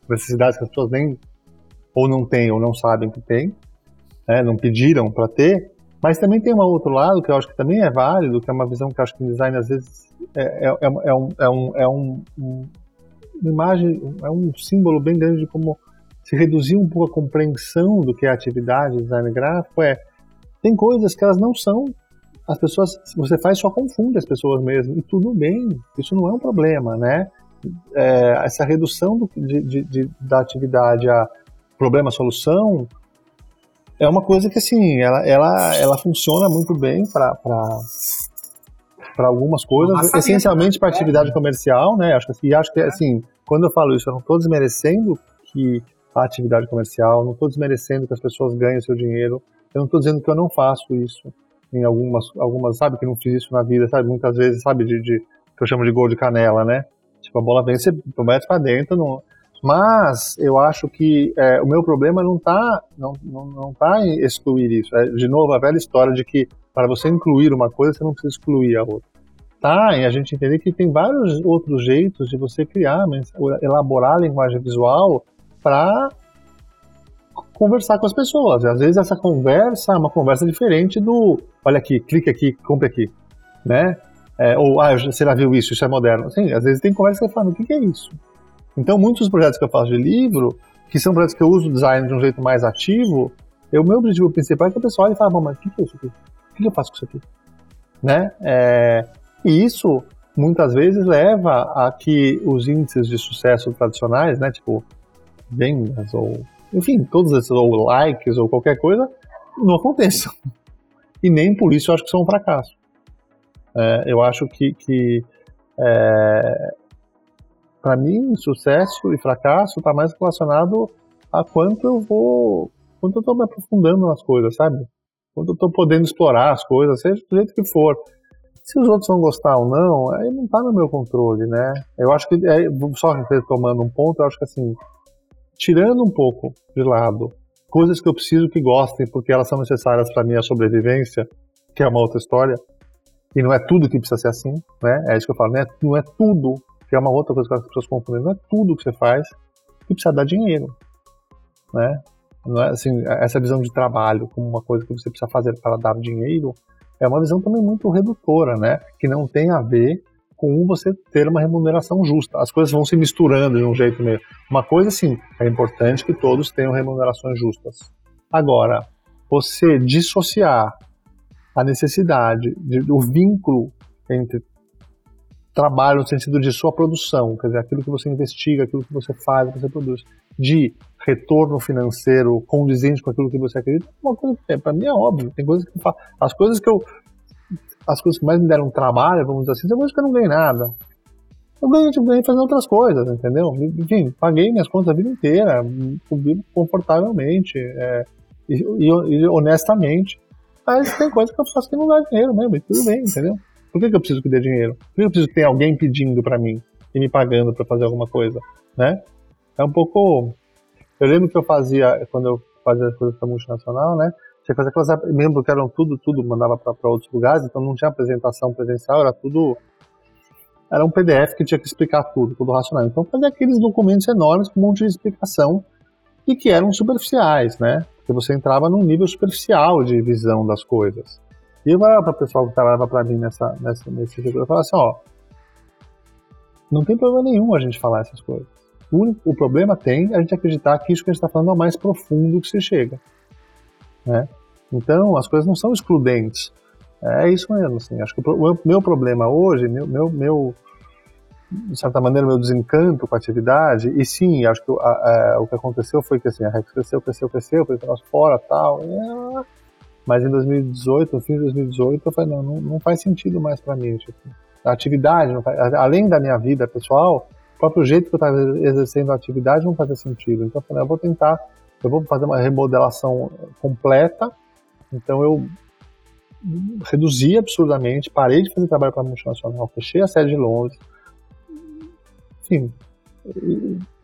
Necessidades que as pessoas nem ou não têm ou não sabem que têm, né, não pediram para ter, mas também tem um outro lado que eu acho que também é válido, que é uma visão que eu acho que o design às vezes é, é, é, é, um, é, um, é um, um, uma imagem, é um símbolo bem grande de como se reduzir um pouco a compreensão do que é atividade de design gráfico, é tem coisas que elas não são as pessoas, você faz só confunde as pessoas mesmo, e tudo bem, isso não é um problema, né? É, essa redução do, de, de, de, da atividade a problema-solução é uma coisa que, assim, ela, ela, ela funciona muito bem para para algumas coisas, essencialmente para atividade comercial, né? Acho que, e acho que, assim, quando eu falo isso, eu não estou desmerecendo que a atividade comercial, não estou desmerecendo que as pessoas ganhem seu dinheiro, eu não estou dizendo que eu não faço isso em algumas, algumas, sabe, que não fiz isso na vida, sabe, muitas vezes, sabe, de, de que eu chamo de gol de canela, né? Tipo, a bola vem, você mete pra dentro, não... mas eu acho que é, o meu problema não tá, não, não, não tá em excluir isso. É, de novo, a velha história de que para você incluir uma coisa, você não precisa excluir a outra. Tá, e a gente entender que tem vários outros jeitos de você criar, elaborar a linguagem visual para conversar com as pessoas. Às vezes essa conversa é uma conversa diferente do olha aqui, clique aqui, compre aqui, né? É, ou, ah, você já viu isso, isso é moderno. Assim, às vezes tem conversa que fala, o que é isso? Então, muitos projetos que eu faço de livro, que são projetos que eu uso o design de um jeito mais ativo, o meu objetivo principal é que o pessoal olhe e fale, mas o que, que é isso aqui? O que, que eu faço com isso aqui? Né? É, e isso, muitas vezes, leva a que os índices de sucesso tradicionais, né, tipo vendas ou enfim, todos esses, ou likes, ou qualquer coisa, não aconteçam. E nem por isso eu acho que são um fracasso. É, eu acho que, que é, para mim, sucesso e fracasso está mais relacionado a quanto eu vou, quanto eu estou me aprofundando nas coisas, sabe? Quanto eu estou podendo explorar as coisas, seja do jeito que for. Se os outros vão gostar ou não, aí não está no meu controle, né? Eu acho que, é, só retomando um ponto, eu acho que assim, tirando um pouco de lado coisas que eu preciso que gostem, porque elas são necessárias para minha sobrevivência, que é uma outra história, E não é tudo que precisa ser assim, né? É isso que eu falo, né? Não é tudo, que é uma outra coisa que as pessoas confundem, não é tudo que você faz que precisa dar dinheiro, né? Não é, assim, essa visão de trabalho como uma coisa que você precisa fazer para dar dinheiro é uma visão também muito redutora, né? Que não tem a ver com você ter uma remuneração justa. As coisas vão se misturando de um jeito meio. Uma coisa, sim, é importante que todos tenham remunerações justas. Agora, você dissociar a necessidade de, do vínculo entre trabalho no sentido de sua produção, quer dizer, aquilo que você investiga, aquilo que você faz, que você produz, de retorno financeiro condizente com aquilo que você acredita, é uma coisa que, para mim é óbvio. Tem coisas que. As coisas que eu. As coisas que mais me deram trabalho, vamos dizer assim, são coisas que eu não ganhei nada. Eu ganhei, tipo, ganhei fazendo outras coisas, entendeu? Enfim, paguei minhas contas a vida inteira, vivo confortavelmente é, e, e, e, honestamente. Mas tem coisas que eu faço que não dá dinheiro mesmo, e tudo bem, entendeu? Por que, que eu preciso que dê dinheiro? Por que eu preciso ter alguém pedindo para mim e me pagando para fazer alguma coisa, né? É um pouco. Eu lembro que eu fazia, quando eu fazia as coisas para multinacional, né? Tinha que fazer aquelas. Lembro que eram tudo, tudo mandava para outros lugares, então não tinha apresentação presencial, era tudo. Era um PDF que tinha que explicar tudo, tudo racional. Então fazia aqueles documentos enormes com um monte de explicação e que eram superficiais, né? Porque você entrava num nível superficial de visão das coisas. E para o pessoal que trabalhava para mim nessa, nessa, nesse setor, eu falava assim, ó, não tem problema nenhum a gente falar essas coisas. O, único, o problema tem a gente acreditar que isso que a gente está falando é o mais profundo que se chega. Né? Então, as coisas não são excludentes. É isso mesmo, assim. Acho que o meu problema hoje, meu, meu, meu de certa maneira, meu desencanto com a atividade, e sim, acho que a, a, o que aconteceu foi que assim, a Rex cresceu, cresceu, cresceu, foi nós fora tal, e, mas em 2018, no fim de 2018, eu falei, não, não, não faz sentido mais para mim. Tipo, a atividade, faz, além da minha vida pessoal, o próprio jeito que eu estava exercendo a atividade não fazia sentido. Então eu falei, eu vou tentar, eu vou fazer uma remodelação completa. Então eu reduzi absurdamente, parei de fazer trabalho para multinacional, fechei a sede de Londres. Enfim,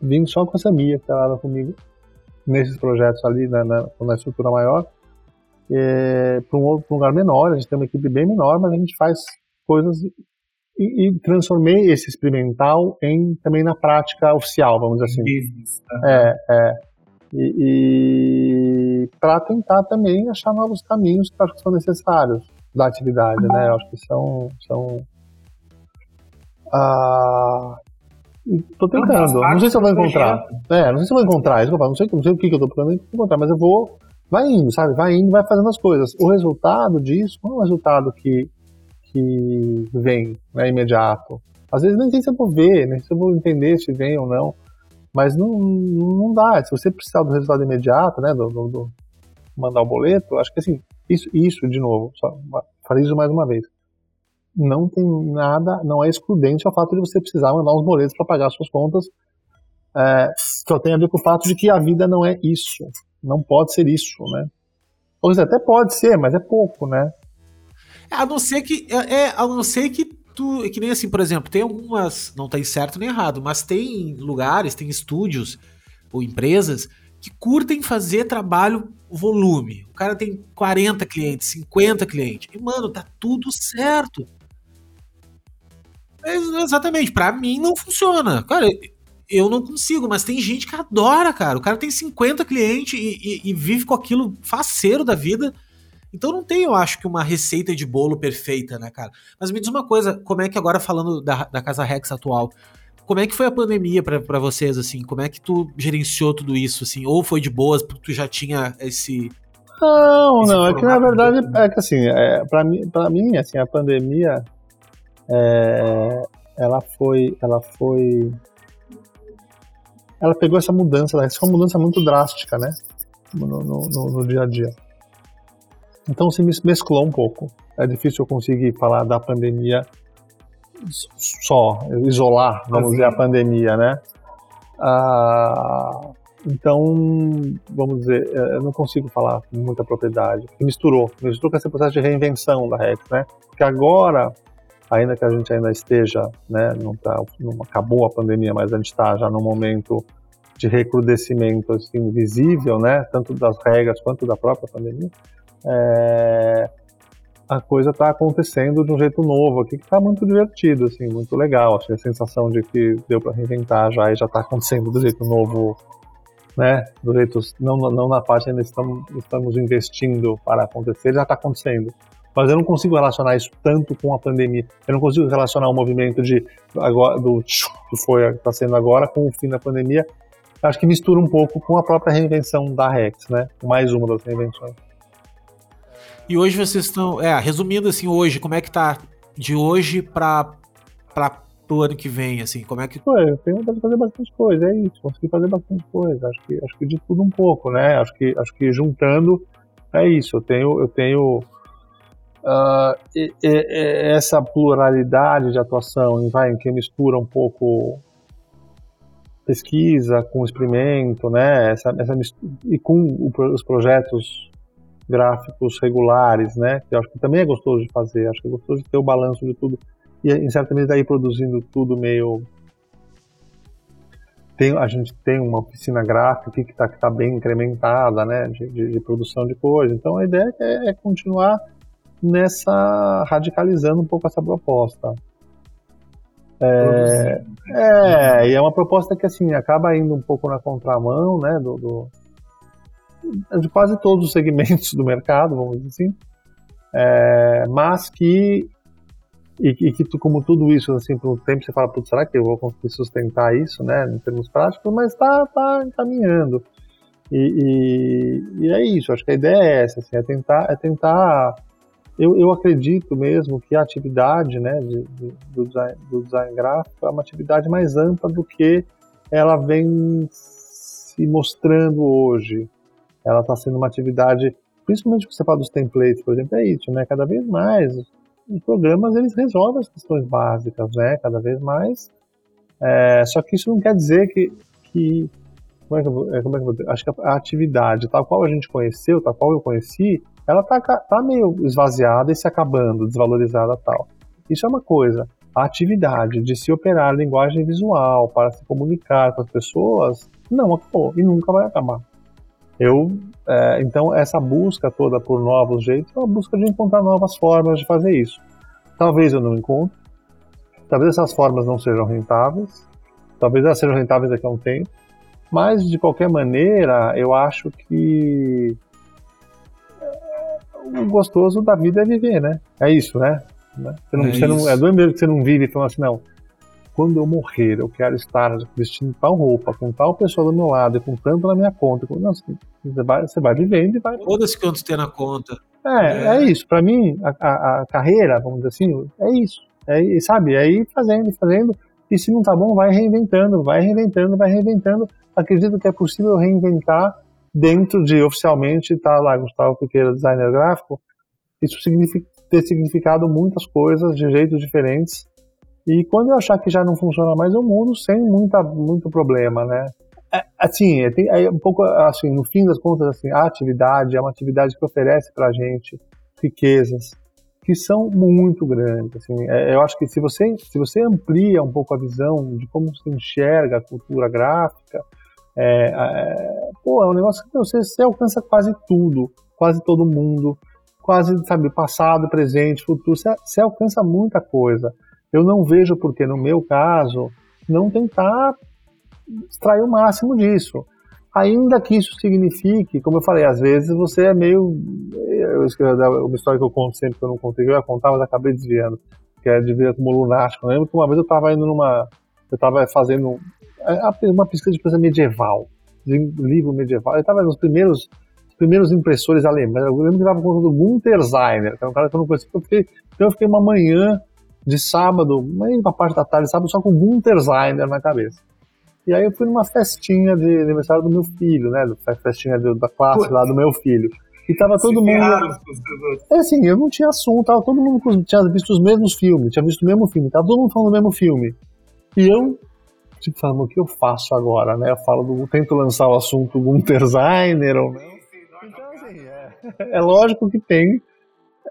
vim só com essa Mia que trabalhava comigo nesses projetos ali na, na, na estrutura maior é, para um, um, lugar menor, a gente tem uma equipe bem menor, mas a gente faz coisas e, e transformei esse experimental em também na prática oficial, vamos dizer assim. Business, tá? É, é. E, e para tentar também achar novos caminhos que acho que são necessários da atividade, né? Eu acho que são são ah, Tô tentando. Não sei se eu vou encontrar. É, não sei se eu vou encontrar. Isso não sei, não sei o que, que eu tô procurando encontrar, mas eu vou vai indo, sabe? Vai indo, vai fazendo as coisas. O resultado disso não é um resultado que, que vem, né, imediato. Às vezes nem sei se eu vou ver, nem se eu vou entender se vem ou não. Mas não, não dá. Se você precisar do resultado imediato, né, do, do, do mandar o boleto, acho que assim, isso, isso de novo, só falei isso mais uma vez. Não tem nada, não é excludente ao fato de você precisar mandar uns boletos para pagar suas contas, é, só tem a ver com o fato de que a vida não é isso. Não pode ser isso, né? Ou seja, até pode ser, mas é pouco, né? A não ser que. É, é, a não ser que tu. Que nem assim, por exemplo, tem algumas. Não tem certo nem errado, mas tem lugares, tem estúdios ou empresas que curtem fazer trabalho volume. O cara tem 40 clientes, 50 clientes. E, mano, tá tudo certo. Exatamente, para mim não funciona. Cara, eu não consigo, mas tem gente que adora, cara. O cara tem 50 clientes e, e, e, vive com aquilo faceiro da vida. Então não tem, eu acho, que uma receita de bolo perfeita, né, cara? Mas me diz uma coisa, como é que agora falando da, da Casa Rex atual, como é que foi a pandemia para vocês, assim? Como é que tu gerenciou tudo isso, assim? Ou foi de boas, porque tu já tinha esse... Não, esse não, é que na verdade, é que assim, é, para mim, pra mim, assim, a pandemia, é, ela foi, ela foi ela pegou essa mudança, essa foi uma mudança muito drástica, né? No, no, no, no, dia a dia. Então se mesclou um pouco. É difícil eu conseguir falar da pandemia só, isolar, vamos dizer, a pandemia, né? Ah, então, vamos dizer, é, eu não consigo falar com muita propriedade. Misturou, misturou com esse processo de reinvenção da Rex, né? Porque agora ainda que a gente ainda esteja, né, não, tá, não acabou a pandemia, mas a gente está já num momento de recrudescimento assim, visível, né, tanto das regras quanto da própria pandemia, é, a coisa está acontecendo de um jeito novo aqui, que está muito divertido, assim, muito legal. Que a sensação de que deu para reinventar já e já está acontecendo do jeito novo, né? Do jeito, não, não na parte ainda estamos, estamos investindo para acontecer, já está acontecendo. Mas eu não consigo relacionar isso tanto com a pandemia. Eu não consigo relacionar o movimento de agora, do que foi está sendo agora com o fim da pandemia. Acho que mistura um pouco com a própria reinvenção da Rex, né? Mais uma das reinvenções. E hoje vocês estão, é, resumindo assim, hoje, como é que tá de hoje para para o ano que vem, assim, como é que... Pô, eu tenho vontade de fazer bastante coisa, é isso, consegui fazer bastante coisa, acho que, acho que de tudo um pouco, né, acho que, acho que juntando é isso, eu tenho, eu tenho uh, e, e, essa pluralidade de atuação, vai, em que mistura um pouco pesquisa com experimento, né, essa, essa e com os projetos gráficos regulares, né? Que eu acho que também é gostoso de fazer, acho que é gostoso de ter o balanço de tudo e em certa medida ir produzindo tudo meio tem, a gente tem uma oficina gráfica que está tá bem incrementada, né, de, de, de, produção de coisa. Então a ideia é, é, continuar nessa radicalizando um pouco essa proposta. É, é, e é uma proposta que assim acaba indo um pouco na contramão, né, do, do de quase todos os segmentos do mercado, vamos dizer assim, é, mas que e, e, que como tudo isso assim por um tempo você fala, será que eu vou conseguir sustentar isso, né, em termos práticos, mas está tá encaminhando e, e, e, é isso. Acho que a ideia é essa, assim, é tentar, é tentar eu, eu acredito mesmo que a atividade né, de, de, do, design, do design gráfico é uma atividade mais ampla do que ela vem se mostrando hoje ela está sendo uma atividade, principalmente quando você fala dos templates, por exemplo, é isso, né? Cada vez mais os programas eles resolvem as questões básicas, né? Cada vez mais. É, só que isso não quer dizer que, que como é que, eu, é, como é que eu vou dizer? Acho que a, atividade, tal qual a gente conheceu, tal qual eu conheci, ela tá, tá meio esvaziada e se acabando, desvalorizada tal. Isso é uma coisa. A atividade de se operar linguagem visual para se comunicar com as pessoas não acabou e nunca vai acabar. Eu, é, então, essa busca toda por novos jeitos é uma busca de encontrar novas formas de fazer isso. Talvez eu não encontre, talvez essas formas não sejam rentáveis, talvez elas sejam rentáveis daqui a um tempo, mas de qualquer maneira, eu acho que o gostoso da vida é viver, né? É isso, né? Você não, é, você não, é doido mesmo que você não vive e fala assim, não, quando eu morrer, eu quero estar vestindo tal roupa, com tal pessoa do meu lado, e com tanto na minha conta. Não, você, vai, você vai vivendo e vai. Foda-se quanto tem na conta. É, é, é isso. Para mim, a, a, a, carreira, vamos dizer assim, é isso. É, sabe? É ir fazendo, fazendo. E se não tá bom, vai reinventando, vai reinventando, vai reinventando. Acredito que é possível reinventar dentro de oficialmente estar tá lá Gustavo Piqueira, designer gráfico. Isso significa ter significado muitas coisas de jeitos diferentes e quando eu achar que já não funciona mais, eu mudo sem muita, muito problema, né? É, assim, é, tem, é um pouco assim, no fim das contas, assim, a atividade é uma atividade que oferece para a gente riquezas que são muito grandes. Assim, é, eu acho que se você, se você amplia um pouco a visão de como se enxerga a cultura gráfica, é, é, pô, é um negócio que você, você alcança quase tudo, quase todo mundo, quase, sabe, passado, presente, futuro, você, você alcança muita coisa eu não vejo por que, no meu caso, não tentar extrair o máximo disso. Ainda que isso signifique, como eu falei, às vezes você é meio. Eu escrevo uma história que eu conto sempre que eu não contei, eu ia contar, mas acabei desviando, que é de vida como lunático. Eu lembro que uma vez eu estava indo numa. Eu estava fazendo uma pesquisa de coisa medieval, de livro medieval. Eu estava nos primeiros primeiros impressores alemães. Eu lembro que estava com o Gunther Zeiner, que é um cara que eu não conhecia. Eu fiquei, então eu fiquei uma manhã de sábado, meio pra parte da tarde, sábado, só com Gunther Zeiner na cabeça. E aí eu fui numa festinha de aniversário do meu filho, né? Festinha de, da classe Putz. lá do meu filho. E tava todo mundo. É assim, eu não tinha assunto, tava todo mundo tinha visto os mesmos filmes, tinha visto o mesmo filme, tava todo mundo falando do mesmo filme. E eu, tipo, falando, o que eu faço agora, né? Eu falo do, tento lançar o assunto Gunther Zeiner ou não. Então, assim, é, é lógico que tem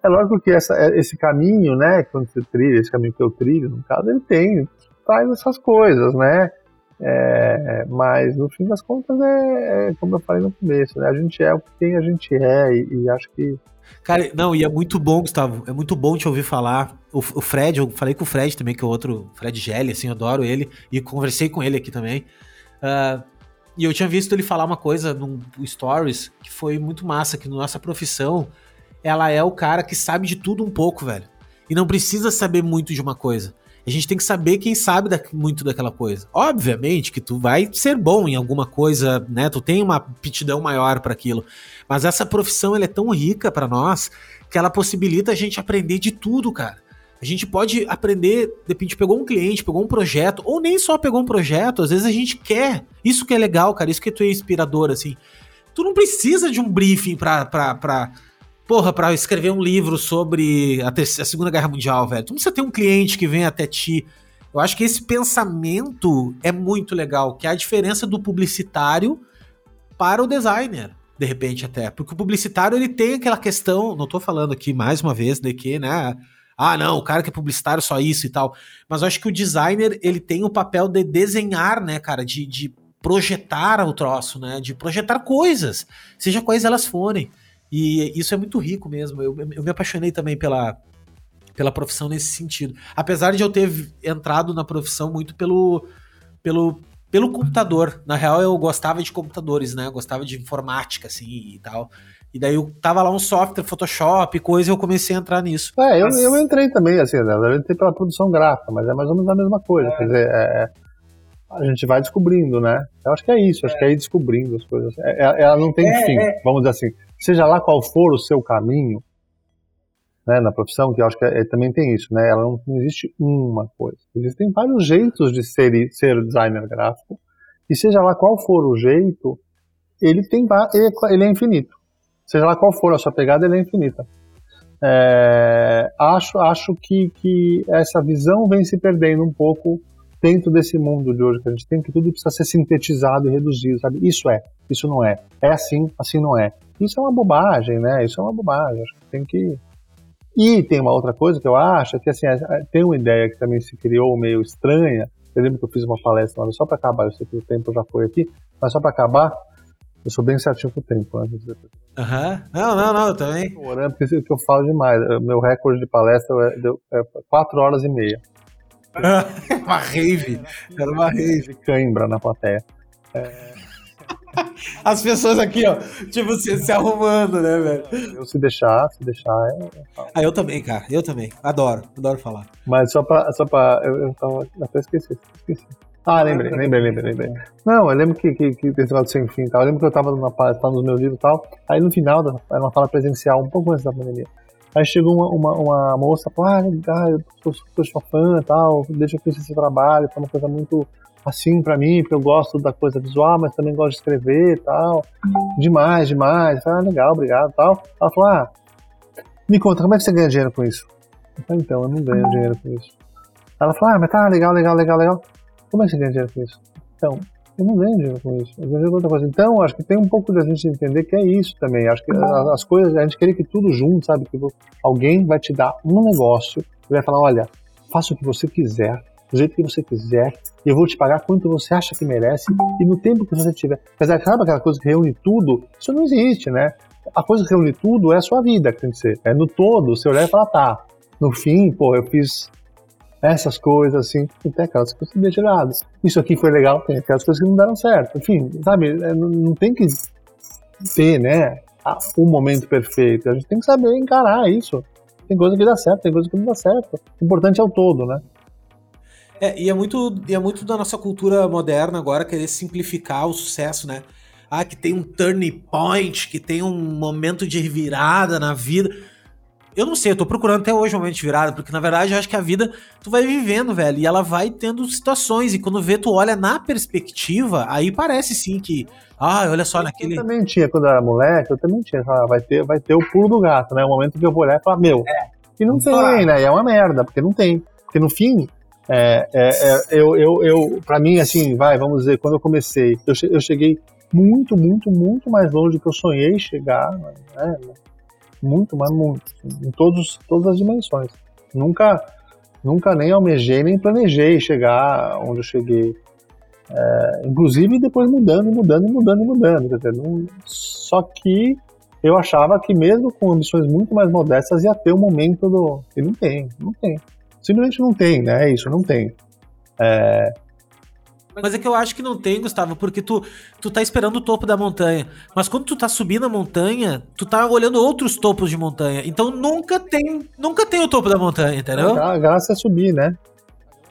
é lógico que essa, é, esse caminho, né, quando você trilha, esse caminho que eu trilho, no caso, ele tem, traz essas coisas, né? É, mas no fim das contas é, é, como eu falei no começo, né? A gente é o que a gente é e, e acho que Cara, não, e é muito bom, Gustavo. É muito bom te ouvir falar. O, o Fred, eu falei com o Fred também, que é outro, Fred Gelli, assim, eu adoro ele. E conversei com ele aqui também. Uh, e eu tinha visto ele falar uma coisa no Stories que foi muito massa, que na nossa profissão, ela é o cara que sabe de tudo um pouco, velho. E não precisa saber muito de uma coisa. A gente tem que saber quem sabe da, muito daquela coisa. Obviamente que tu vai ser bom em alguma coisa, né? Tu tem uma aptidão maior para aquilo. Mas essa profissão ela é tão rica para nós que ela possibilita a gente aprender de tudo, cara. A gente pode aprender, de repente pegou um cliente, pegou um projeto, ou nem só pegou um projeto, às vezes a gente quer. Isso que é legal, cara, isso que tu é inspirador, assim. Tu não precisa de um briefing pra, pra, pra porra, pra escrever um livro sobre a, a Segunda Guerra Mundial, velho. Tu não precisa ter um cliente que vem até ti. Eu acho que esse pensamento é muito legal, que é a diferença do publicitário para o designer de repente até. Porque o publicitário ele tem aquela questão, não tô falando aqui mais uma vez de que, né, ah, não, o cara que é publicitário só isso e tal. Mas eu acho que o designer, ele tem o papel de desenhar, né, cara, de, de projetar o troço, né, de projetar coisas, seja quais elas forem. E isso é muito rico mesmo. Eu, eu me apaixonei também pela, pela profissão nesse sentido. Apesar de eu ter entrado na profissão muito pelo, pelo, pelo computador. Na real, eu gostava de computadores, né? Eu gostava de informática, assim, e tal. E daí eu tava lá um software, Photoshop, coisa, e eu comecei a entrar nisso. É, eu, mas... eu entrei também, assim, eu entrei pela produção gráfica, mas é mais ou menos a mesma coisa. É. Quer dizer, é, é a gente vai descobrindo, né? Eu acho que é isso, acho é. que é ir descobrindo as coisas. É, é, ela não tem fim, vamos dizer assim. Seja lá qual for o seu caminho, né, na profissão, que eu acho que é, também tem isso, né? Ela não, não, existe uma coisa. Existem vários jeitos de ser, ser designer gráfico, e seja lá qual for o jeito, ele tem ele é infinito. Seja lá qual for a sua pegada, ela é infinita. É, acho acho que, que essa visão vem se perdendo um pouco dentro desse mundo de hoje que a gente tem, que tudo precisa ser sintetizado e reduzido, sabe? Isso é, isso não é. É assim, assim não é. Isso é uma bobagem, né? Isso é uma bobagem. Acho que tem que. E tem uma outra coisa que eu acho, que assim, tem uma ideia que também se criou meio estranha. Eu lembro que eu fiz uma palestra lá, só para acabar, eu sei que o tempo já foi aqui, mas só para acabar, eu sou bem certinho com o tempo. Né? Aham. Uhum. Não, não, não, eu também. Orando, porque eu falo demais. Meu recorde de palestra é 4 horas e meia. uma rave. Era uma rave. Cãibra na plateia. É... As pessoas aqui, ó, tipo, se, se arrumando, né, velho? Eu se deixar, se deixar. É... Ah, eu também, cara, eu também. Adoro, adoro falar. Mas só pra. Só pra eu, eu tava. Até esqueci, esqueci. Ah, lembrei, lembrei, lembrei, lembrei. Não, eu lembro que, que, que esse sem fim tal. Eu lembro que eu tava numa palestra nos meus livros e tal. Aí no final, era uma fala presencial, um pouco antes da pandemia. Aí chegou uma, uma, uma moça, falou, ah, legal, eu sou super sua fã e tal, deixa eu conhecer seu trabalho, foi uma coisa muito assim para mim, porque eu gosto da coisa visual, mas também gosto de escrever e tal. Demais, demais. Ah, legal, obrigado tal. Ela falou, ah, me conta, como é que você ganha dinheiro com isso? Eu falei, então, eu não ganho dinheiro com isso. Ela falou, ah, mas tá, legal, legal, legal, legal. Como é que você ganha dinheiro com isso? Então, eu não dinheiro com isso. Eu com outra coisa. Então, acho que tem um pouco da gente entender que é isso também. Acho que as coisas, a gente querer que tudo junto, sabe? Que alguém vai te dar um negócio e vai falar: olha, faça o que você quiser, do jeito que você quiser, e eu vou te pagar quanto você acha que merece e no tempo que você tiver. Quer dizer, sabe aquela coisa que reúne tudo? Isso não existe, né? A coisa que reúne tudo é a sua vida que tem que ser. É no todo, você olhar e falar: tá, no fim, pô, eu fiz essas coisas, assim, e tem aquelas coisas que deixam errado. Isso aqui foi legal, tem aquelas coisas que não deram certo. Enfim, sabe, é, não tem que ter, né, o momento perfeito. A gente tem que saber encarar isso. Tem coisa que dá certo, tem coisa que não dá certo. O importante é o todo, né? É, e é muito, e é muito da nossa cultura moderna agora querer simplificar o sucesso, né? Ah, que tem um turning point, que tem um momento de virada na vida. Eu não sei, eu tô procurando até hoje um momento de virada, porque na verdade eu acho que a vida tu vai vivendo, velho, e ela vai tendo situações, e quando vê, tu olha na perspectiva, aí parece sim que, ah, olha só, naquele. Eu também tinha, quando eu era moleque, eu também tinha, ah, vai ter, vai ter o pulo do gato, né? O momento que eu vou olhar e falar, meu, é. e não tem, né? E é uma merda, porque não tem. Porque no fim, é, é, é, eu, eu, eu, pra mim, assim, vai, vamos dizer, quando eu comecei, eu, eu cheguei muito, muito, muito mais longe do que eu sonhei chegar, né? Muito, mas muito, em todos, todas as dimensões. Nunca, nunca nem almejei, nem planejei chegar onde eu cheguei. É, inclusive depois mudando, mudando, mudando, mudando. Não, só que eu achava que mesmo com ambições muito mais modestas ia ter o um momento do. E não tem, não tem. Simplesmente não tem, né? É isso, não tem. É... Mas é que eu acho que não tem, Gustavo, porque tu, tu tá esperando o topo da montanha. Mas quando tu tá subindo a montanha, tu tá olhando outros topos de montanha. Então nunca tem, nunca tem o topo da montanha, entendeu? A graça é subir, né?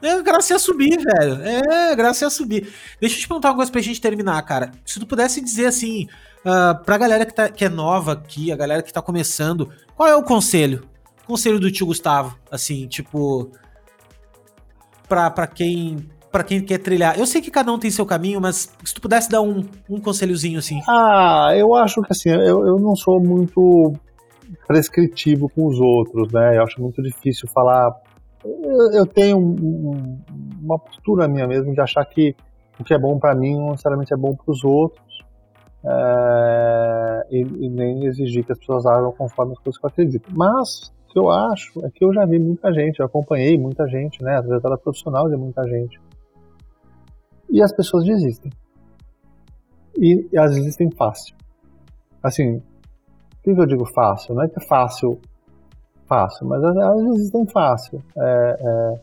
É, graça é subir, velho. É, graça é subir. Deixa eu te perguntar uma coisa pra gente terminar, cara. Se tu pudesse dizer assim, uh, pra galera que, tá, que é nova aqui, a galera que tá começando, qual é o conselho? Conselho do tio Gustavo, assim, tipo. Pra, pra quem para quem quer trilhar? Eu sei que cada um tem seu caminho, mas se tu pudesse dar um, um conselhozinho assim. Ah, eu acho que assim, eu, eu não sou muito prescritivo com os outros, né? Eu acho muito difícil falar. Eu, eu tenho um, uma postura minha mesmo de achar que o que é bom para mim não necessariamente é bom para os outros. É, e, e, nem exigir que as pessoas agam conforme as coisas que eu acredito. Mas o que eu acho é que eu já vi muita gente, eu acompanhei muita gente, né? A trajetória profissional de muita gente e as pessoas desistem. E elas desistem fácil. Assim, o que eu digo fácil? Não é que é fácil, fácil, mas elas desistem fácil. É, é,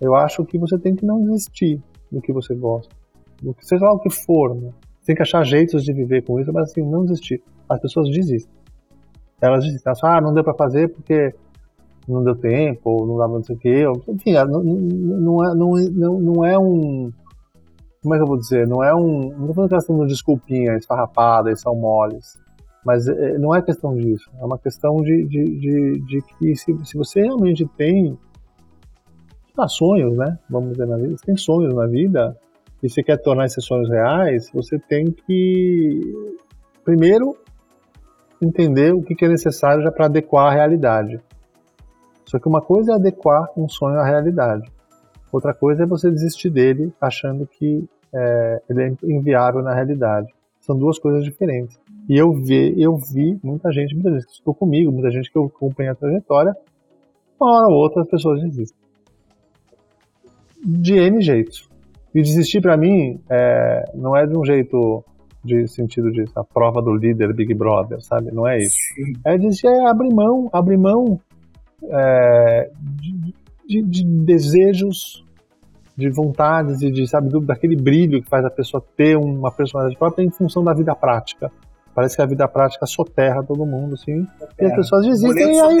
eu acho que você tem que não desistir do que você gosta, do que seja lá o que for, né? Tem que achar jeitos de viver com isso, mas assim, não desistir. As pessoas desistem. Elas desistem. Elas falam, ah, não deu para fazer porque não deu tempo, ou não dava não sei o quê. Enfim, não, não, é, não, não é um como é que eu vou dizer? Não é um. Não estou falando questão de desculpinha esfarrapada são moles. Mas é, não é questão disso. É uma questão de, de, de, de que se, se você realmente tem ah, sonhos, né? Vamos dizer na vida, você tem sonhos na vida e você quer tornar esses sonhos reais, você tem que primeiro entender o que é necessário já para adequar a realidade. Só que uma coisa é adequar um sonho à realidade. Outra coisa é você desistir dele achando que é, ele é inviável na realidade. São duas coisas diferentes. E eu vi, eu vi muita gente, muita gente que estudou comigo, muita gente que eu acompanho a trajetória, uma hora ou outra as pessoas desistem. De N jeitos. E desistir para mim é, não é de um jeito de sentido de a prova do líder Big Brother, sabe? Não é isso. Sim. É desistir, é abrir mão, abrir mão é, de, de, de desejos, de vontades e de, sabe, do, daquele brilho que faz a pessoa ter uma personalidade própria em função da vida prática. Parece que a vida prática soterra todo mundo, assim. É. E as pessoas desistem e aí,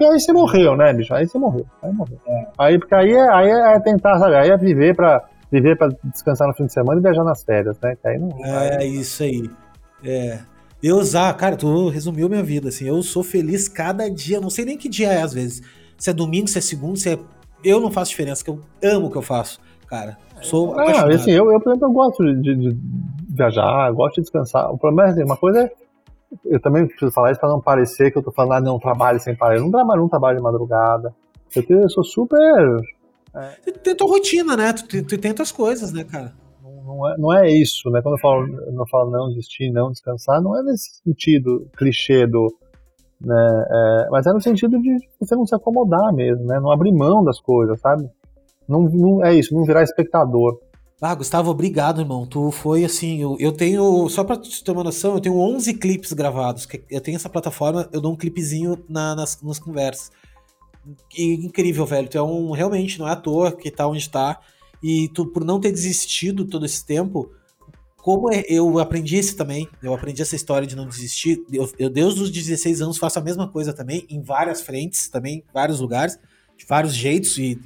e aí você morreu, né, bicho? Aí você morreu. Aí morreu. É. Aí, porque aí é, aí é tentar, sabe? Aí é viver pra, viver pra descansar no fim de semana e viajar nas férias, né? Aí não, é, aí... isso aí. É. Eu usar, cara, tu resumiu minha vida, assim. Eu sou feliz cada dia, não sei nem que dia é às vezes. Se é domingo, se é segundo, se é eu não faço diferença, que eu amo o que eu faço, cara. Sou ah, assim, eu, eu, por exemplo, eu gosto de, de, viajar, gosto de descansar. O problema é assim, uma coisa é. Eu também preciso falar isso para não parecer que eu tô falando, ah, não, trabalho sem parar. Eu não trabalho, não trabalho de madrugada. Eu, tenho, eu sou super. É... Tu tem tua rotina, né? Tu, tu, tu tem tuas coisas, né, cara? Não é, não é isso, né? Quando eu falo, eu falo não desistir, não descansar, não é nesse sentido clichê do né? É, mas é no sentido de você não se acomodar mesmo, né? Não abrir mão das coisas, sabe? Não, não é isso, não virar espectador. Ah, Gustavo, obrigado, irmão. Tu foi assim, eu, eu tenho, só pra te ter uma noção, eu tenho 11 clipes gravados. Eu tenho essa plataforma, eu dou um clipezinho na, nas, nas conversas. E, incrível, velho. Tu é um, realmente, não é à toa que tá onde tá. E tu, por não ter desistido todo esse tempo, como é, eu aprendi isso também, eu aprendi essa história de não desistir. Eu, eu, desde os 16 anos, faço a mesma coisa também, em várias frentes, também, vários lugares, de vários jeitos, e,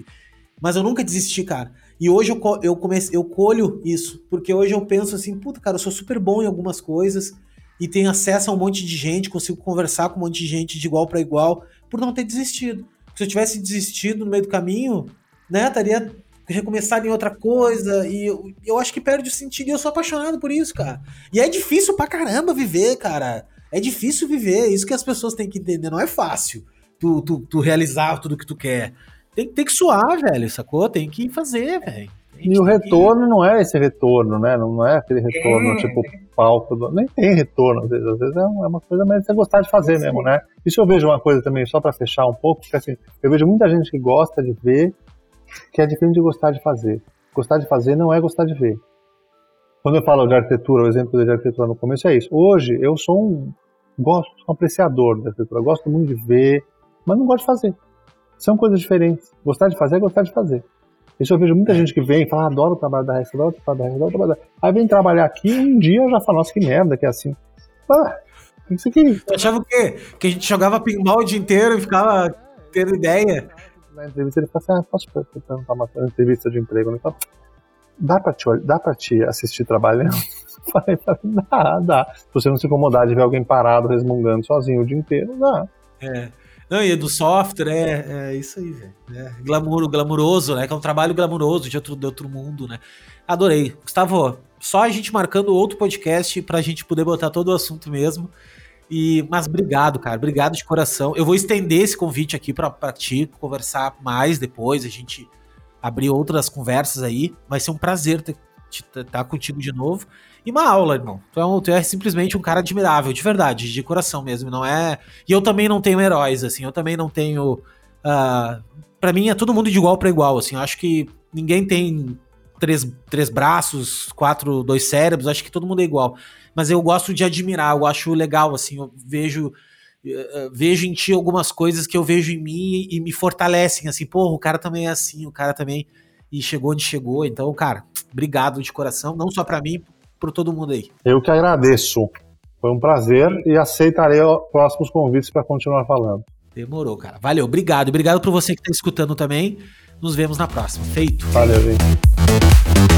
mas eu nunca desisti, cara. E hoje eu, eu, comecei, eu colho isso, porque hoje eu penso assim, puta, cara, eu sou super bom em algumas coisas e tenho acesso a um monte de gente, consigo conversar com um monte de gente de igual para igual, por não ter desistido. Se eu tivesse desistido no meio do caminho, né, estaria recomeçar em outra coisa. E eu, eu acho que perde o sentido e eu sou apaixonado por isso, cara. E é difícil pra caramba viver, cara. É difícil viver. Isso que as pessoas têm que entender. Não é fácil tu, tu, tu realizar tudo que tu quer. Tem, tem que suar, velho, sacou? Tem que fazer, velho. E o retorno que... não é esse retorno, né? Não é aquele retorno é. tipo palco. Do... Nem tem retorno, às vezes. Às vezes é, é uma coisa mais você gostar de fazer Sim. mesmo, né? Isso eu vejo uma coisa também, só para fechar um pouco, porque assim, eu vejo muita gente que gosta de ver que é diferente de gostar de fazer. Gostar de fazer não é gostar de ver. Quando eu falo de arquitetura, o exemplo de arquitetura no começo é isso. Hoje eu sou um, gosto, sou um apreciador da arquitetura, gosto muito de ver, mas não gosto de fazer. São coisas diferentes. Gostar de fazer é gostar de fazer. Isso eu vejo muita gente que vem e fala, ah, adoro o trabalho da RS, adoro o trabalho da RS, adoro o trabalho da RS. Aí vem trabalhar aqui e um dia eu já falo, nossa, que merda que é assim. Ah, isso aqui. Eu achava o quê? Que a gente jogava pinball o dia inteiro e ficava tendo ideia. Na entrevista ele fala assim, ah, posso perguntar uma entrevista de emprego? Ele fala, dá pra te, dá pra te assistir trabalhando? Falei, falei, dá, dá. Se você não se incomodar de ver alguém parado resmungando sozinho o dia inteiro, dá. É. Não, e do software, é, é isso aí, velho. É, glamour, glamuroso, né? Que é um trabalho glamuroso de outro, de outro mundo, né? Adorei. Gustavo, só a gente marcando outro podcast pra gente poder botar todo o assunto mesmo. E, mas obrigado, cara. Obrigado de coração. Eu vou estender esse convite aqui pra ti, conversar mais depois, a gente abrir outras conversas aí. Vai ser um prazer estar tá contigo de novo. E uma aula, irmão. Tu é, um, tu é simplesmente um cara admirável, de verdade, de coração mesmo. Não é. E eu também não tenho heróis, assim. Eu também não tenho. Uh, para mim é todo mundo de igual para igual, assim. Eu acho que ninguém tem três, três braços, quatro, dois cérebros. Acho que todo mundo é igual. Mas eu gosto de admirar. Eu acho legal, assim. Eu vejo uh, vejo em ti algumas coisas que eu vejo em mim e me fortalecem, assim, pô, o cara também é assim, o cara também e chegou onde chegou. Então, cara, obrigado de coração, não só para mim, para todo mundo aí. Eu que agradeço. Foi um prazer e aceitarei próximos convites para continuar falando. Demorou, cara. Valeu, obrigado. Obrigado por você que está escutando também. Nos vemos na próxima. Feito. Valeu, gente.